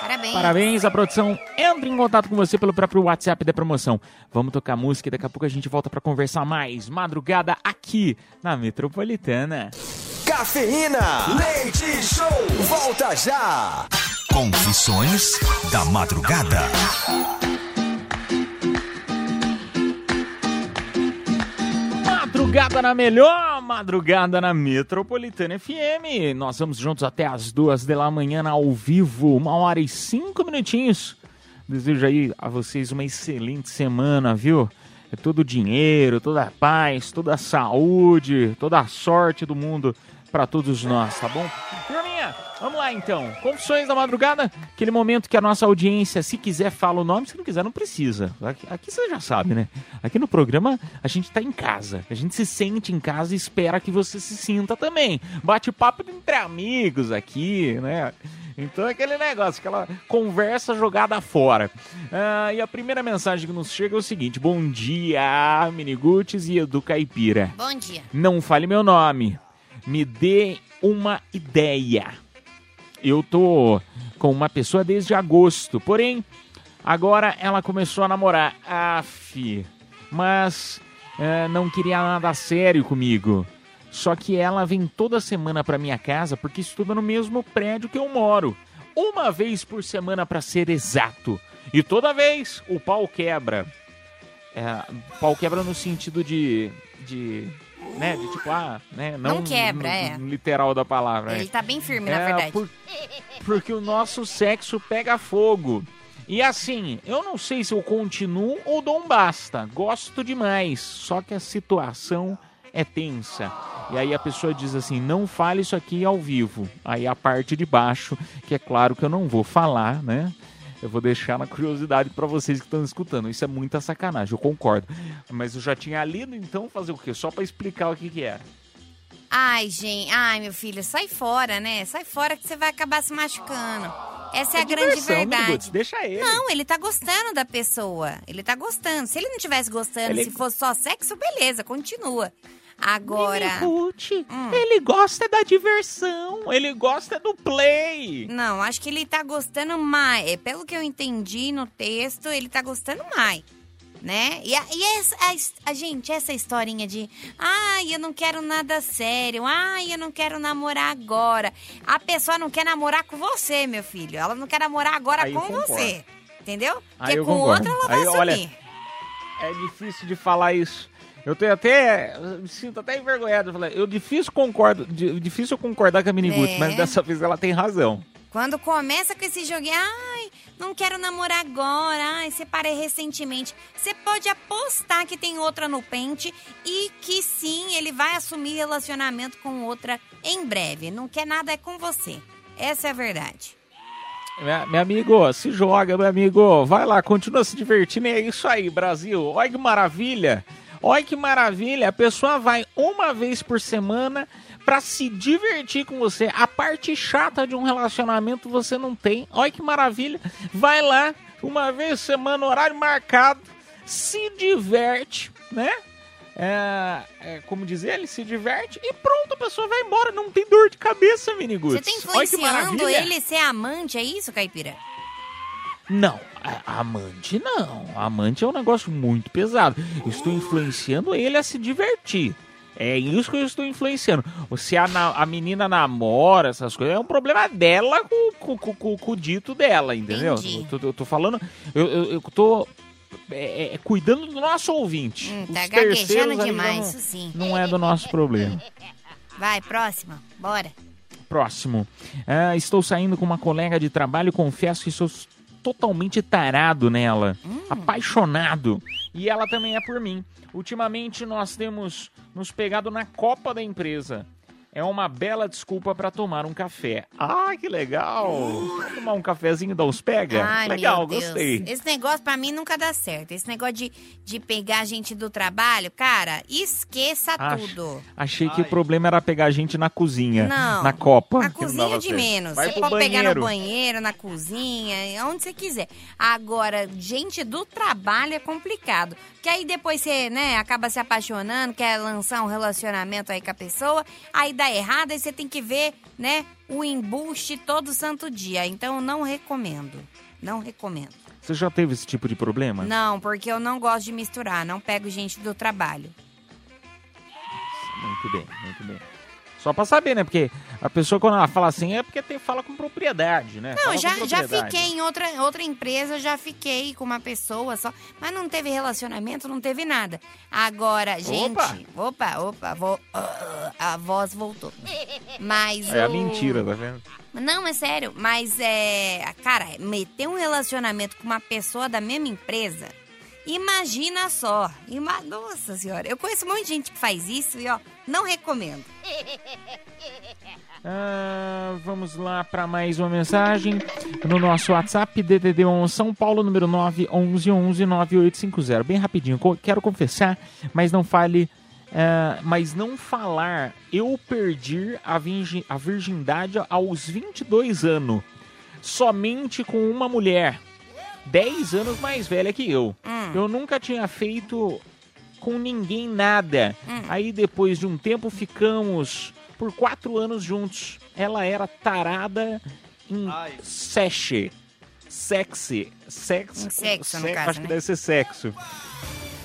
Parabéns. Parabéns, a produção entra em contato com você pelo próprio WhatsApp da promoção. Vamos tocar música e daqui a pouco a gente volta pra conversar mais. Madrugada aqui na Metropolitana. Cafeína, leite show, volta já. Confissões da madrugada. Madrugada na melhor, madrugada na Metropolitana FM. Nós vamos juntos até as duas da manhã ao vivo, uma hora e cinco minutinhos. Desejo aí a vocês uma excelente semana, viu? É todo o dinheiro, toda a paz, toda a saúde, toda a sorte do mundo para todos nós, tá bom? Turminha, vamos lá então. Confissões da madrugada, aquele momento que a nossa audiência, se quiser, fala o nome, se não quiser, não precisa. Aqui, aqui você já sabe, né? Aqui no programa a gente tá em casa, a gente se sente em casa e espera que você se sinta também. Bate papo entre amigos aqui, né? Então é aquele negócio, aquela conversa jogada fora. Ah, e a primeira mensagem que nos chega é o seguinte: Bom dia, Miniguts e Edu Caipira. Bom dia. Não fale meu nome. Me dê uma ideia. Eu tô com uma pessoa desde agosto, porém, agora ela começou a namorar. Aff, mas eh, não queria nada sério comigo. Só que ela vem toda semana pra minha casa porque estuda no mesmo prédio que eu moro. Uma vez por semana pra ser exato. E toda vez o pau quebra. É, pau quebra no sentido de, de né? De tipo, ah, né? Não, Não quebra, no- é. no literal da palavra. Ele é. tá bem firme, na É, verdade. por- porque o nosso sexo pega fogo. E assim, eu não sei se eu continuo ou dou um basta. Gosto demais, só que a situação é tensa. E aí a pessoa diz assim: não fale isso aqui ao vivo. Aí a parte de baixo, que é claro que eu não vou falar, né? Eu vou deixar na curiosidade pra vocês que estão escutando. Isso é muita sacanagem, eu concordo. Mas eu já tinha lido, então fazer o quê? Só pra explicar o que que era. Ai, gente, ai, meu filho, sai fora, né? Sai fora que você vai acabar se machucando. Essa é, É a grande diversão, verdade. Deixa ele. Não, ele tá gostando da pessoa. Ele tá gostando. Se ele não tivesse gostando, Ele- se fosse só sexo, beleza, continua. Agora. Miniguts, ele gosta da diversão, ele gosta do play. Não, acho que ele tá gostando mais. É, Pelo que eu entendi no texto, ele tá gostando mais. Né? E, a, e essa, a a, gente, essa historinha de ai, eu não quero nada sério, ai, eu não quero namorar agora. A pessoa não quer namorar com você, meu filho. Ela não quer namorar agora Aí com você. Entendeu? Aí Porque com concordo. outra ela vai Aí, olha, assumir. É difícil de falar isso. Eu tenho até. eu me sinto até envergonhado. de falar. Eu difícil concordo. di- Difícil eu concordar com a Miniguts, É. mas dessa vez ela tem razão. Quando começa com esse joguinho, ai, não quero namorar agora, ai, separei recentemente. Você pode apostar que tem outra no pente e que sim, ele vai assumir relacionamento com outra em breve. Não quer nada é com você. Essa é a verdade. Meu amigo, se joga, meu amigo. Vai lá, continua se divertindo. É isso aí, Brasil. Olha que maravilha. Olha que maravilha. A pessoa vai uma vez por semana pra se divertir com você. A parte chata de um relacionamento você não tem. Olha que maravilha. Vai lá, uma vez por semana, horário marcado. Se diverte, né? É, é, como dizer, ele se diverte e pronto, a pessoa vai embora. Não tem dor de cabeça, Miniguts. Você tá influenciando maravilha. ele ser amante, é isso, Caipira? Não, amante não. Amante é um negócio muito pesado. Eu estou influenciando ele a se divertir. É isso que eu estou influenciando. Se a, a menina namora, essas coisas, é um problema dela com, com- com- com- o dito dela, entendeu? Entendi. Eu tô, eu tô falando. Eu, eu, eu tô é, é, cuidando do nosso ouvinte. Hum, Os tá terceiros gaguejando demais, não- isso sim. Não é do nosso problema. Vai, próxima. Bora. Próximo. Ah, estou saindo com uma colega de trabalho confesso que sou totalmente tarado nela. Apaixonado. E ela também é por mim. Ultimamente nós temos nos pegado na copa da empresa. É uma bela desculpa para tomar um café. Ah, que legal! Vamos tomar um cafezinho da uns pega? Ai, legal, gostei. Esse negócio pra mim nunca dá certo. Esse negócio de, de pegar gente do trabalho, cara, esqueça Ach- tudo. Achei que o problema era pegar a gente na cozinha, Não, na copa. Na cozinha dava de certo. menos. Vai você pro pode pegar no banheiro. banheiro, na cozinha, onde você quiser. Agora, gente do trabalho é complicado. Que aí depois você, né, acaba se apaixonando, quer lançar um relacionamento aí com a pessoa, aí dá errado, aí você tem que ver, né, o embuste todo santo dia. Então, não recomendo. Não recomendo. Você já teve esse tipo de problema? Não, porque eu não gosto de misturar, não pego gente do trabalho. Muito bem, muito bem. Só pra saber, né? Porque a pessoa, quando ela fala assim, é porque tem, fala com propriedade, né? Não, Fala já, já fiquei em outra, outra empresa, já fiquei com uma pessoa só, mas não teve relacionamento, não teve nada. Agora, gente, opa, opa, vo- ah, a voz voltou. Mas É a o- mentira, tá vendo? Não, é sério, mas é, cara, meter um relacionamento com uma pessoa da mesma empresa, imagina só. Ima... Nossa senhora, eu conheço um monte de gente que faz isso e ó, não recomendo. Ah, vamos lá para mais uma mensagem no nosso WhatsApp DDD1 São Paulo número 911119850. Bem rapidinho, quero confessar, mas não fale, ah, mas não falar. Eu perdi a virgindade aos 22 anos, somente com uma mulher, 10 anos mais velha que eu. Eu nunca tinha feito com ninguém nada. Aí depois de um tempo ficamos por quatro anos juntos. Ela era tarada em sexe. Sexy. Sexo. Sexo, no caso, Acho que né? deve ser sexo.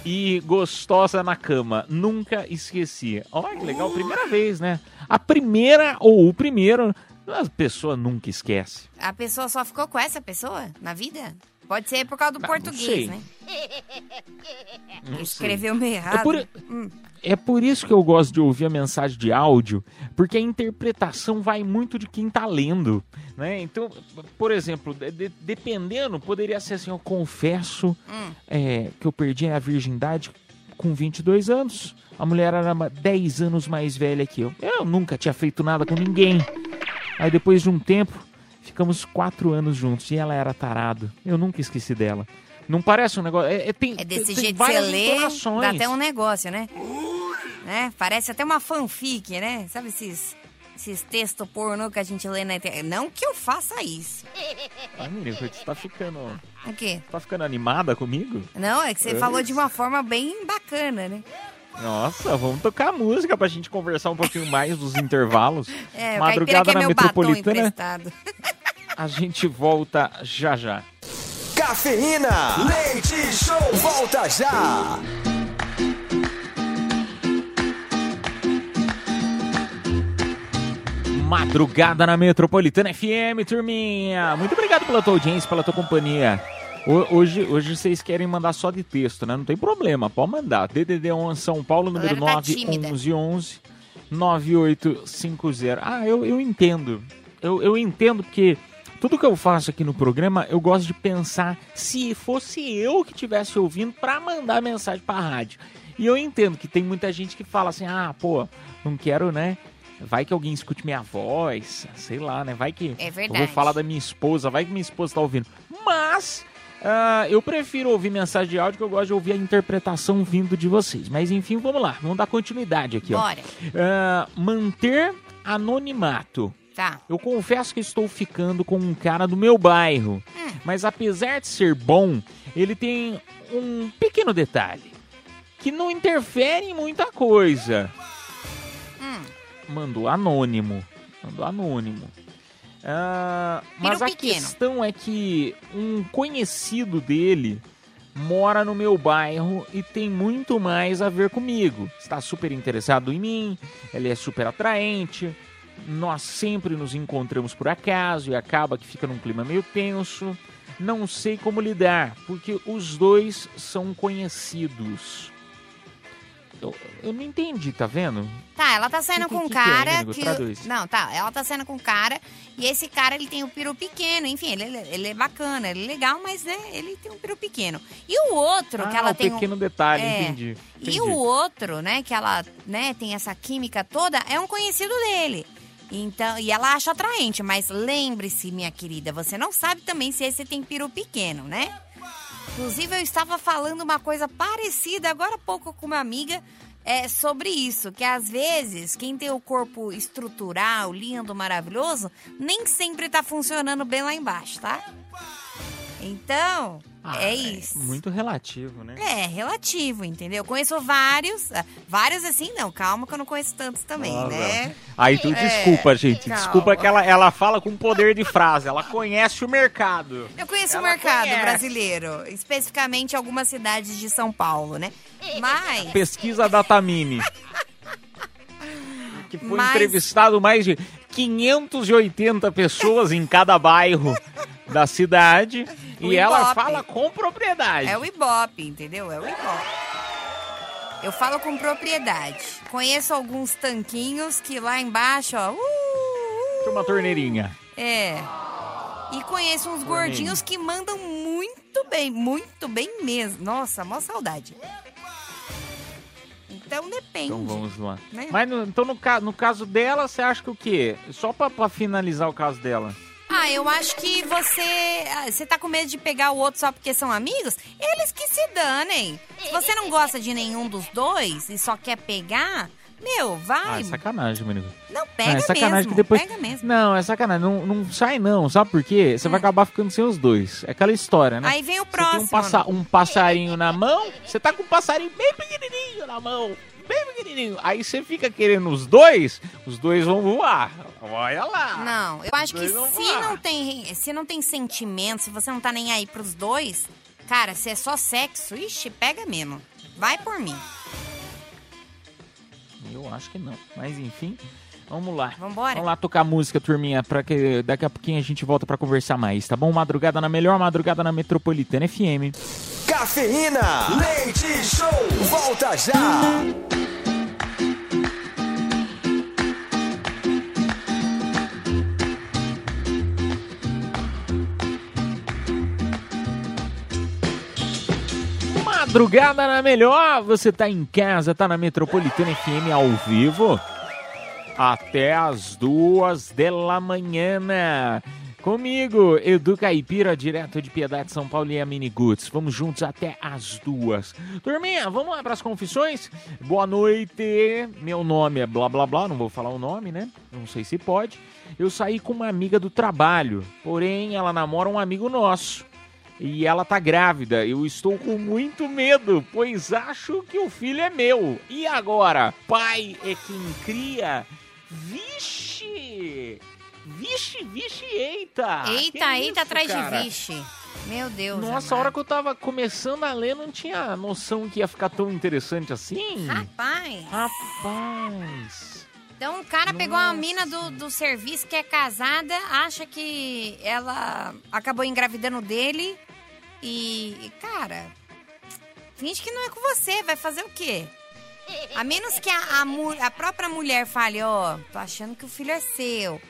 E gostosa na cama. Nunca esqueci. Olha que legal, primeira vez, né? A primeira ou o primeiro, a pessoa nunca esquece. A pessoa só ficou com essa pessoa na vida? Pode ser por causa do não português, né? Não. Escreveu meio errado. É por, é por isso que eu gosto de ouvir a mensagem de áudio, porque a interpretação vai muito de quem tá lendo, né? Então, por exemplo, de- de- dependendo, poderia ser assim, eu confesso Hum. é, que eu perdi a virgindade com 22 anos. A mulher era ma- 10 anos mais velha que eu. Eu nunca tinha feito nada com ninguém. Aí depois de um tempo, ficamos quatro anos juntos e ela era tarado. Eu nunca esqueci dela. Não parece um negócio. É, é- tem, É desse tem jeito que você várias lê, dá até um negócio, né? né? Parece até uma fanfic, né? Sabe esses, esses textos pornô que a gente lê na internet? Não que eu faça isso. Ai, menino, você tá ficando. O quê? Tá ficando animada comigo? Não, é que você É. falou de uma forma bem bacana, né? Nossa, vamos tocar música pra gente conversar um pouquinho mais dos intervalos. É, Madrugada quer na Metropolitana. A gente volta já já. Cafeína. Leite Show. Volta já. Madrugada na Metropolitana FM, turminha. Muito obrigado pela tua audiência, pela tua companhia. Ho- Hoje, hoje vocês querem mandar só de texto, né? Não tem problema, pode mandar. DDD 11 São Paulo, número tá tímida. 911 9850. Ah, eu, eu entendo. Eu, eu entendo porque tudo que eu faço aqui no programa, eu gosto de pensar se fosse eu que estivesse ouvindo pra mandar mensagem pra rádio. E eu entendo que tem muita gente que fala assim: ah, pô, não quero, né? Vai que alguém escute minha voz, sei lá, né? Vai que É eu vou falar da minha esposa, vai que minha esposa tá ouvindo. Mas ah, eu prefiro ouvir mensagem de áudio que eu gosto de ouvir a interpretação vindo de vocês. Mas enfim, vamos lá, vamos dar continuidade aqui, Bora. ó. Ah, manter anonimato. Tá. Eu confesso que estou ficando com um cara do meu bairro. Mas apesar de ser bom, ele tem um pequeno detalhe. Que não interfere em muita coisa. Mandou anônimo. Mandou anônimo. Ah, mas Piro a pequeno. questão é que um conhecido dele mora no meu bairro e tem muito mais a ver comigo. Está super interessado em mim, ele é super atraente. Nós sempre nos encontramos por acaso e acaba que fica num clima meio tenso. Não sei como lidar, porque os dois são conhecidos. Eu, eu não entendi, tá vendo? Tá, ela tá saindo Que- com um que que é, cara que. Traduz. Não, tá, ela tá saindo com um cara e esse cara ele tem um peru pequeno. Enfim, ele, ele é bacana, ele é legal, mas né, ele tem um peru pequeno. E o outro que Ah, ela o tem. um- pequeno detalhe, É. entendi, entendi. E o outro, né, que ela né, tem essa química toda, é um conhecido dele. Então, e ela acha atraente, mas lembre-se, minha querida, você não sabe também se esse tem peru pequeno, né? Inclusive, eu estava falando uma coisa parecida agora há pouco com uma amiga é, sobre isso, que às vezes quem tem o corpo estrutural, lindo, maravilhoso, nem sempre tá funcionando bem lá embaixo, tá? Então, é isso. Muito relativo, né? É, relativo, entendeu? Eu conheço vários, ah, vários assim, não, calma que eu não conheço tantos também, Ah, né? Aí tu É, desculpa, gente. calma. Desculpa que ela, ela fala com poder de frase. Ela conhece o mercado. Eu conheço o Ela mercado conhece. brasileiro, especificamente algumas cidades de São Paulo, né? Mas Pesquisa Datamine. Que foi Mas- entrevistado mais de 580 pessoas em cada bairro da cidade. O e ela Ibope. fala com propriedade. é o Ibope, entendeu? É o Ibope. Eu falo com propriedade. Conheço alguns tanquinhos que lá embaixo, ó, uh, Tem uma torneirinha. É. E conheço uns gordinhos que mandam muito bem, muito bem mesmo. Nossa, mó saudade. Então depende. Então vamos lá. Né? Mas no, então no, no caso dela, você acha que o quê? Só pra, pra finalizar o caso dela. Ah, eu acho que você. ah, Você tá com medo de pegar o outro só porque são amigos? Eles que se danem. Se você não gosta de nenhum dos dois e só quer pegar, meu, Ah, vai. é sacanagem, menino. Não, pega Ah, é sacanagem mesmo. que depois. Pega mesmo. Não, é sacanagem. Não, não sai, não. Sabe por quê? Você vai acabar ficando sem os dois. É aquela história, né? Aí vem o Você próximo. tem um, passa- um passarinho na mão, você tá com um passarinho bem pequenininho na mão. Bem pequenininho. Aí você fica querendo os dois, os dois vão voar. Olha lá. Não, eu acho que se voar. não, tem, se não tem sentimento, se você não tá nem aí pros dois, cara, se é só sexo, ixi, pega mesmo. Vai por mim. Eu acho que não. Mas enfim. Vamos lá. Vambora? Vamos lá tocar música, turminha, pra que daqui a pouquinho a gente volta pra conversar mais, tá bom? Madrugada na melhor, madrugada na Metropolitana FM. Cafeína, leite show, volta já. Madrugada na melhor, você tá em casa, tá na Metropolitana FM ao vivo. Até as duas da manhã. Comigo, Edu Caipira, direto de Piedade, São Paulo e a Mini Goods. Vamos juntos até as duas. Turminha, vamos lá para as confissões? Boa noite. Meu nome é blá blá blá, não vou falar o nome, né? Não sei se pode. Eu saí com uma amiga do trabalho, porém ela namora um amigo nosso. E ela tá grávida. Eu estou com muito medo, pois acho que o filho é meu. E agora? Pai é quem cria? Vixe! Vixe, vixe, eita! Eita, eita isso, atrás cara? de vixe. Meu Deus. Nossa, a hora que eu tava começando a ler, não tinha noção que ia ficar tão interessante assim. Rapaz. Rapaz. Então o cara pegou uma mina do, do serviço que é casada, acha que ela acabou engravidando dele e, cara, finge que não é com você, vai fazer o quê? A menos que a, a, a própria mulher fale, ó, tô achando que o filho é seu.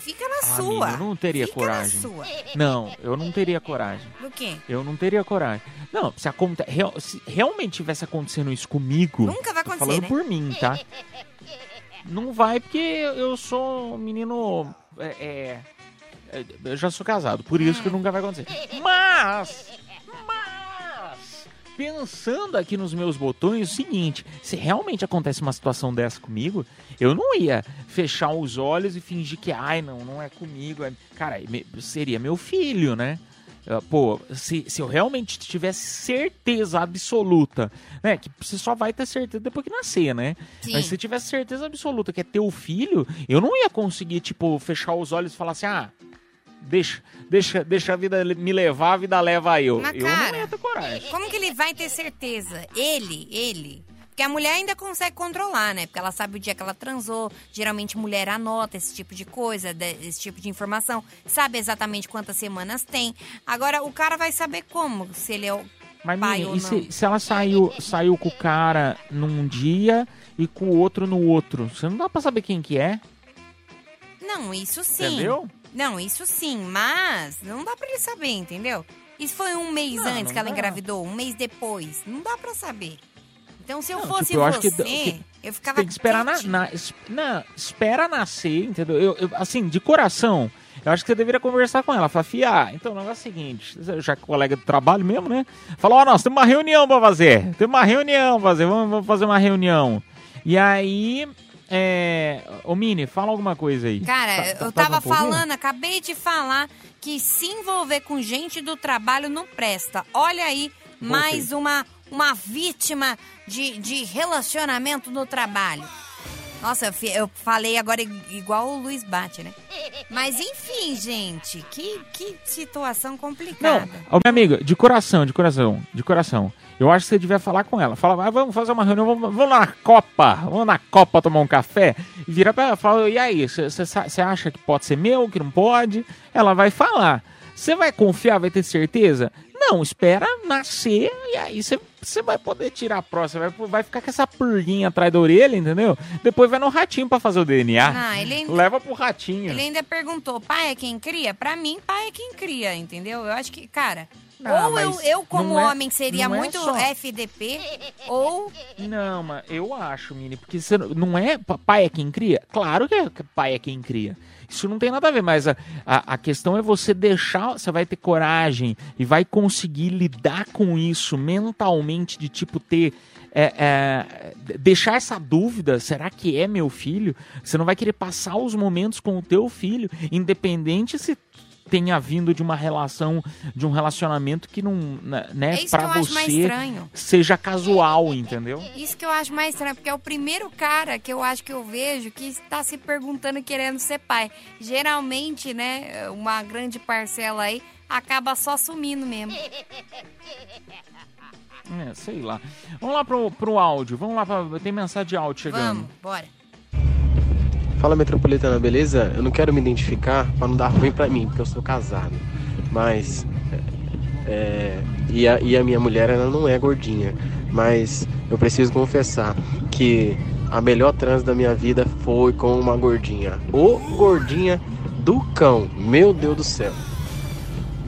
Fica na Ah, sua. eu não teria Fica coragem. Na sua. Não, eu não teria coragem. Do quê? Eu não teria coragem. Não, se, aconte... real- se realmente tivesse acontecendo isso comigo. Nunca vai acontecer, Falando né? por mim, tá? Não vai porque eu sou um menino. É, é, é, eu já sou casado, por isso que nunca vai acontecer. Mas. Pensando aqui nos meus botões, é o seguinte: se realmente acontece uma situação dessa comigo, eu não ia fechar os olhos e fingir que, ai, não, não é comigo. é- Cara, me- seria meu filho, né? Ah, Pô, se, se eu realmente tivesse certeza absoluta, né? Que você só vai ter certeza depois que nascer, né? Sim. Mas se tivesse certeza absoluta que é teu filho, eu não ia conseguir, tipo, fechar os olhos e falar assim, ah, deixa, deixa, deixa a vida me levar, a vida leva eu. Mas, eu não cara, ia ter coragem. Como que ele vai ter certeza? Ele, ele. Porque a mulher ainda consegue controlar, né? Porque ela sabe o dia que ela transou. Geralmente mulher anota esse tipo de coisa, esse tipo de informação. Sabe exatamente quantas semanas tem. Agora, o cara vai saber como, se ele é o Mas, pai ou e não. se, se ela saiu, saiu com o cara num dia e com o outro no outro? Você não dá pra saber quem que é? Não, isso sim. Entendeu? Não, isso sim, mas não dá pra ele saber, entendeu? Isso foi um mês Não, antes não que ela dá. engravidou, um mês depois. Não dá pra saber. Então, se eu Não, fosse tipo, eu você, que- eu ficava Tem que esperar na, na- não, espera nascer, entendeu? Eu, eu, assim, de coração, eu acho que você deveria conversar com ela. Falar, fia, então o negócio é o seguinte, já que colega de trabalho mesmo, né? Fala, ó, nós temos uma reunião pra fazer. Temos uma reunião pra fazer, vamos, vamos fazer uma reunião. E aí, é... Ô, Mini, fala alguma coisa aí. Cara, Tá- tá- eu tava falando, acabei de falar que se envolver com gente do trabalho não presta. Olha aí, mais uma, uma vítima de, de relacionamento no trabalho. Nossa, eu, eu falei agora igual o Luiz Bate, né? Mas enfim, gente, que, que situação Não, complicada. ô, minha amiga, de coração, de coração, de coração. Eu acho que você devia falar com ela. Fala, ah, vamos fazer uma reunião, vamos, vamos lá na Copa, vamos na Copa tomar um café. E vira pra ela e fala, e aí, você acha que pode ser meu, que não pode? Ela vai falar. Você vai confiar, vai ter certeza? Não, espera nascer e aí você vai poder tirar a próxima. Vai, vai ficar com essa pulguinha atrás da orelha, entendeu? Depois vai no ratinho pra fazer o DNA. Ah, ele ainda- Leva pro ratinho. Ele ainda perguntou, pai é quem cria? Pra mim, pai é quem cria, entendeu? Eu acho que, cara, Ah, ou eu, eu como é- homem seria é muito só- FDP, ou Não, mas eu acho, Mini, porque você não- é pa- pai é quem cria? Claro que é- pai é quem cria. Isso não tem nada a ver, mas a, a, a questão é você deixar, você vai ter coragem e vai conseguir lidar com isso mentalmente, de tipo ter. é, é, deixar essa dúvida, será que é meu filho? Você não vai querer passar os momentos com o teu filho, independente se tenha vindo de uma relação, de um relacionamento que não, né, É eu acho mais você estranho. seja casual, entendeu? Isso que eu acho mais estranho, porque é o primeiro cara que eu acho que eu vejo que está se perguntando querendo ser pai. Geralmente, né, uma grande parcela aí acaba só sumindo mesmo. É, sei lá. Vamos lá pro, pro áudio. Vamos lá, pra, tem mensagem de áudio chegando. Vamos, bora. Fala metropolitana, beleza? Eu não quero me identificar pra não dar ruim pra mim, porque eu sou casado. Mas. É, e, a, e a minha mulher, ela não é gordinha. Mas eu preciso confessar que a melhor trans da minha vida foi com uma gordinha. Ô gordinha do cão, meu Deus do céu.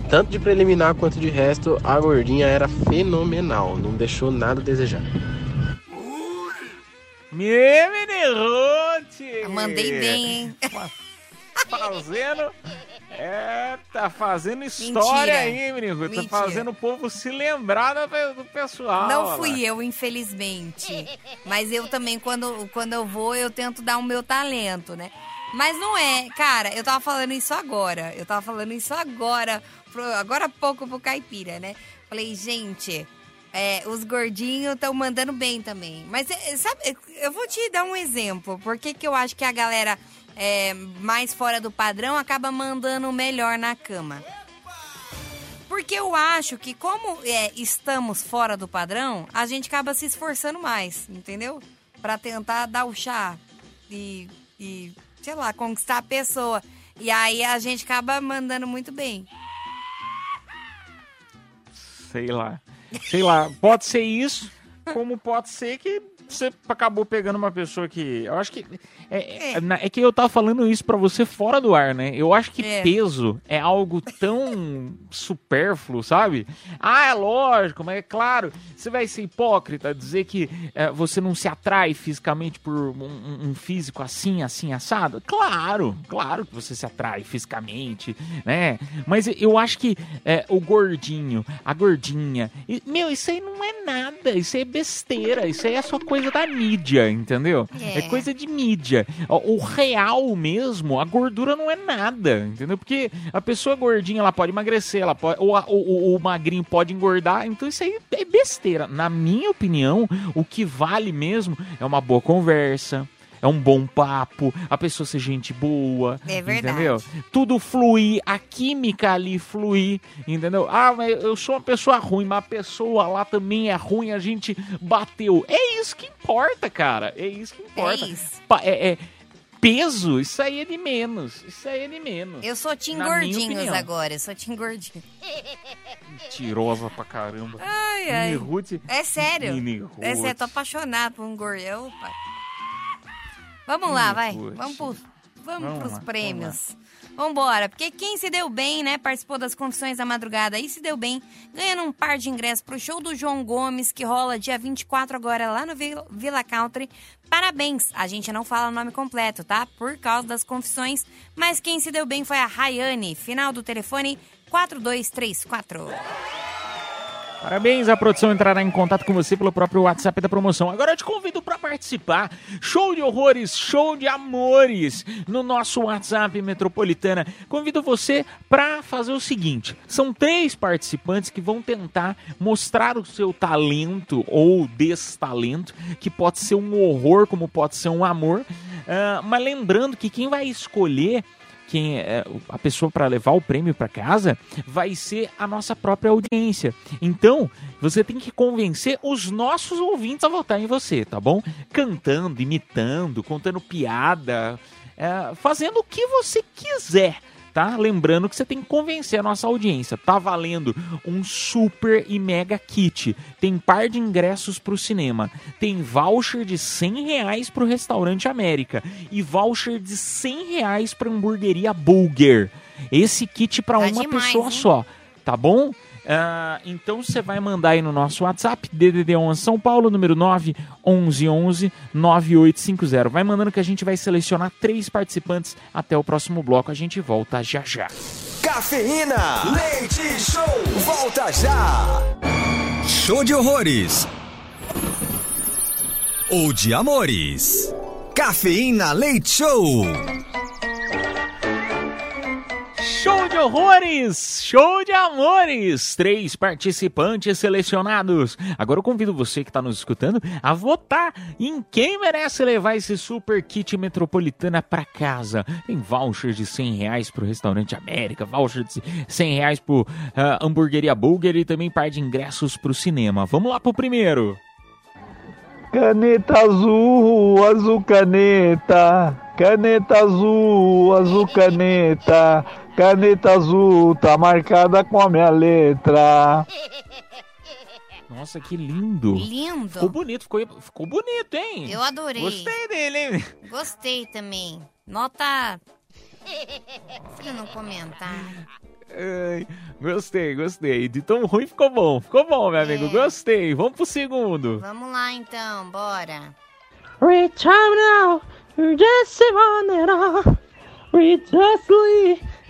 Tanto de preliminar quanto de resto, a gordinha era fenomenal, não deixou nada a desejar. Me Ruth! Mandei bem, hein? Fazendo. É, tá fazendo história Mentira. aí, menino. Tá Mentira. fazendo o povo se lembrar do, pessoal. Não fui lá. eu, infelizmente. Mas eu também, quando, quando eu vou, eu tento dar o meu talento, né? Mas não é, cara, eu tava falando isso agora. Eu tava falando isso agora, pro- agora há pouco pro Caipira, né? Falei, gente, é, os gordinhos estão mandando bem também. Mas, é, sabe, eu vou te dar um exemplo. Por que, que eu acho que a galera é, mais fora do padrão acaba mandando melhor na cama? Porque eu acho que, como é, estamos fora do padrão, a gente acaba se esforçando mais, entendeu? Pra tentar dar o chá e, e, sei lá, conquistar a pessoa. E aí a gente acaba mandando muito bem. Sei lá. Sei lá. Pode ser isso, como pode ser que você acabou pegando uma pessoa que. Eu acho que. É, é, na- é que eu tava falando isso pra você fora do ar, né? Eu acho que É. peso é algo tão supérfluo, sabe? Ah, é lógico, mas é claro. Você vai ser hipócrita dizer que é, você não se atrai fisicamente por um, um- um físico assim, assim, assado? Claro, claro que você se atrai fisicamente, né? Mas eu acho que é, o gordinho, a gordinha, e- meu, isso aí não é nada, isso aí é besteira, isso aí é só coisa da mídia, entendeu? É. É coisa de mídia. O, o real mesmo, a gordura não é nada, entendeu? Porque a pessoa gordinha, ela pode emagrecer, ela pode, ou a- o, o- o magrinho pode engordar, então isso aí é besteira. Na minha opinião, o que vale mesmo é uma boa conversa. É um bom papo, a pessoa ser gente boa. É verdade. Entendeu? Tudo fluir, a química ali fluir, entendeu? Ah, mas eu sou uma pessoa ruim, mas a pessoa lá também é ruim, a gente bateu. É isso que importa, cara. É isso que importa. isso. Pa- É, é- peso, isso aí é de menos. Isso aí é de menos. Eu sou Tim Gordinhos agora, eu sou Tim Gordinho. Mentirosa pra caramba. Ai, ai. Mini Ruth. É sério. Mini É sério, Ruth. tô apaixonado por um gordinho. Opa. Vamos lá, Mini vai. Ruth. Vamos, pros, vamos, Vamos pros lá, prêmios. Vambora, porque quem se deu bem, né, participou das confissões da madrugada e se deu bem, ganhando um par de ingressos pro show do João Gomes, que rola dia 24 agora lá no Vil- Villa Country. Parabéns! A gente não fala o nome completo, tá? Por causa das confissões, mas quem se deu bem foi a Rayane, final do telefone 4234. Parabéns, a produção entrará em contato com você pelo próprio WhatsApp da promoção. Agora eu te convido para participar. Show de horrores, show de amores no nosso WhatsApp Metropolitana. Convido você para fazer o seguinte: são três participantes que vão tentar mostrar o seu talento ou destalento, que pode ser um horror, como pode ser um amor. Ah, mas lembrando que quem vai escolher quem é a pessoa para levar o prêmio para casa vai ser a nossa própria audiência. Então, você tem que convencer os nossos ouvintes a votar em você, tá bom? Cantando, imitando, contando piada, é, fazendo o que você quiser. Tá? Lembrando que você tem que convencer a nossa audiência. Tá valendo um super e mega kit. Tem par de ingressos pro cinema. Tem voucher de 100 reais pro restaurante América. E voucher de 100 reais pra hamburgueria Bulger. Esse kit pra Tá uma demais, pessoa hein? só. Tá bom? Ah, então você vai mandar aí no nosso WhatsApp, DDD11 São Paulo, número 9 11 11 9850. Vai mandando que a gente vai selecionar três participantes até o próximo bloco. A gente volta já já. Cafeína, leite show, volta já. Show de horrores. Ou de amores. Cafeína Leite Show. De horrores! Show de amores! Três participantes selecionados. Agora eu convido você que está nos escutando a votar em quem merece levar esse super kit metropolitana para casa. Tem voucher de 100 reais pro restaurante América, voucher de 100 reais pro ah, hamburgueria Bulger e também par de ingressos pro cinema. Vamos lá pro primeiro. Caneta azul, azul caneta. Caneta azul, azul caneta. Caneta azul, tá marcada com a minha letra. Nossa, que lindo. Lindo. Ficou bonito, ficou, ficou bonito, hein? Eu adorei. Gostei dele, hein? Gostei também. Nota. Pra não comentar. Ai, gostei, gostei. De tão ruim ficou bom. Ficou bom, meu amigo. Gostei. Vamos pro segundo. Vamos lá então, bora. Out now, you just want it all.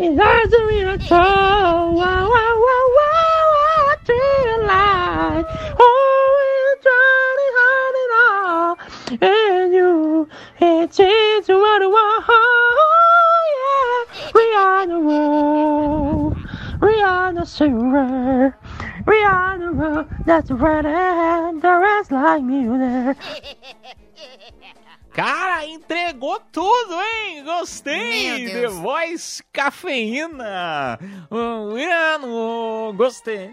Leave, it's hard to a Wow, wow, wow, wow, to light. Oh, we're trying hard it all. And you, it's it to what want. Oh, yeah, we are the road. We are the silver. We are the road that's red and the rest like me there. Cara, entregou tudo, hein? Gostei! The Voice Cafeína! Irano! Gostei!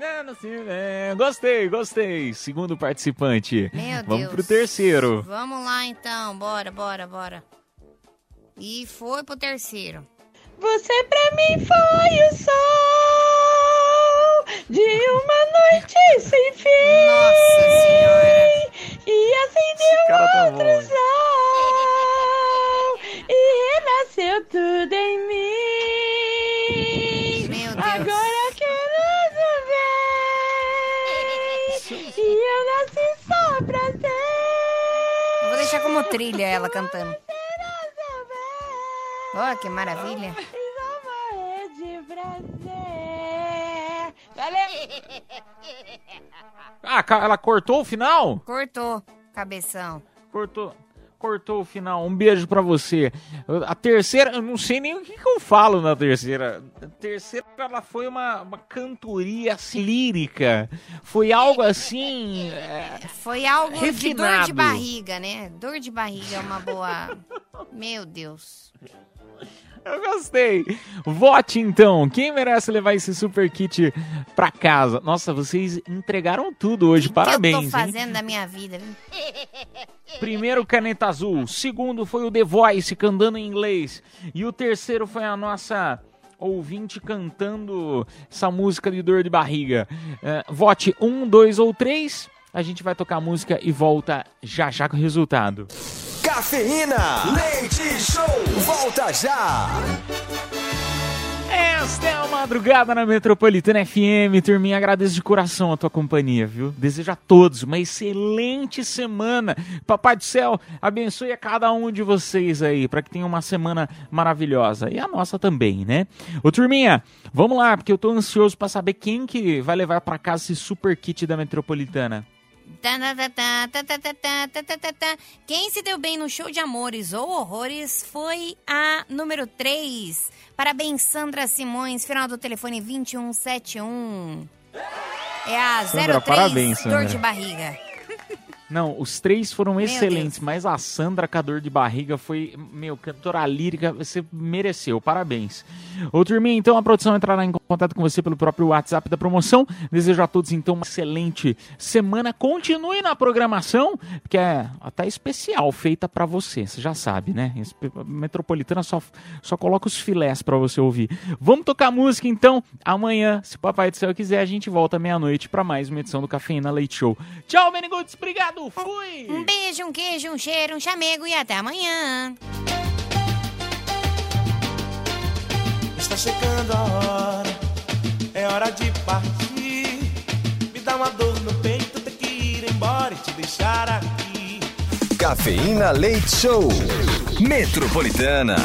É, Gostei, gostei! Segundo participante. Meu Vamos Deus. pro terceiro. Vamos lá então, bora, bora, bora. E foi pro terceiro. Você pra mim foi o sol de uma noite sem fim. Nossa Senhora. E acendeu tá outro sol e renasceu tudo em mim. Meu Deus. Agora quero saber e eu nasci só pra ser. Eu vou deixar como trilha ela cantando. Ó, que maravilha. morrer de prazer. Ah, ela cortou o final? Cortou, cabeção. Cortou. Cortou o final. Um beijo pra você. A terceira, eu não sei nem o que, que eu falo na terceira. A terceira, ela foi uma, uma cantoria lírica. Foi algo assim. é, Foi algo de dor Refinado. de barriga, né? Dor de barriga é uma boa. Meu Deus. Eu gostei. Vote então. Quem merece levar esse super kit pra casa? Nossa, vocês entregaram tudo hoje. eu Parabéns. tô hein? fazendo da minha vida, viu? Primeiro, Caneta Azul. Segundo foi o The Voice cantando em inglês. E o terceiro foi a nossa ouvinte cantando essa música de dor de barriga. É, vote um, dois ou três. A gente vai tocar a música e volta já já com o resultado. Cafeína, leite show, volta já. Esta é a madrugada na Metropolitana FM. Turminha, agradeço de coração a tua companhia, viu? Desejo a todos uma excelente semana. Papai do céu, abençoe a cada um de vocês aí, para que tenha uma semana maravilhosa. E a nossa também, né? Ô, turminha, vamos lá, porque eu tô ansioso para saber quem que vai levar para casa esse super kit da Metropolitana. Quem se deu bem no show de amores ou horrores foi a número 3. Parabéns, Sandra Simões, final do telefone 2171. É a Sandra, 03, parabéns, dor Sandra. de barriga. Não, os três foram excelentes, mas a Sandra Cador de Barriga foi, meu, cantora lírica, você mereceu, parabéns. Ô, turminha, então a produção entrará em contato com você pelo próprio WhatsApp da promoção. Desejo a todos, então, uma excelente semana. Continue na programação, que é até especial, feita pra você, você já sabe, né? Metropolitana só, só coloca os filés pra você ouvir. Vamos tocar música, então. Amanhã, se o Papai do Céu quiser, a gente volta meia-noite pra mais uma edição do Cafeína Leite Show. Tchau, Beniguts, obrigado, fui! Um beijo, um queijo, um cheiro, um chamego e até amanhã. Está chegando a hora, é hora de partir. Me dá uma dor no peito, ter que ir embora e te deixar aqui. Cafeína Leite Show. Metropolitana.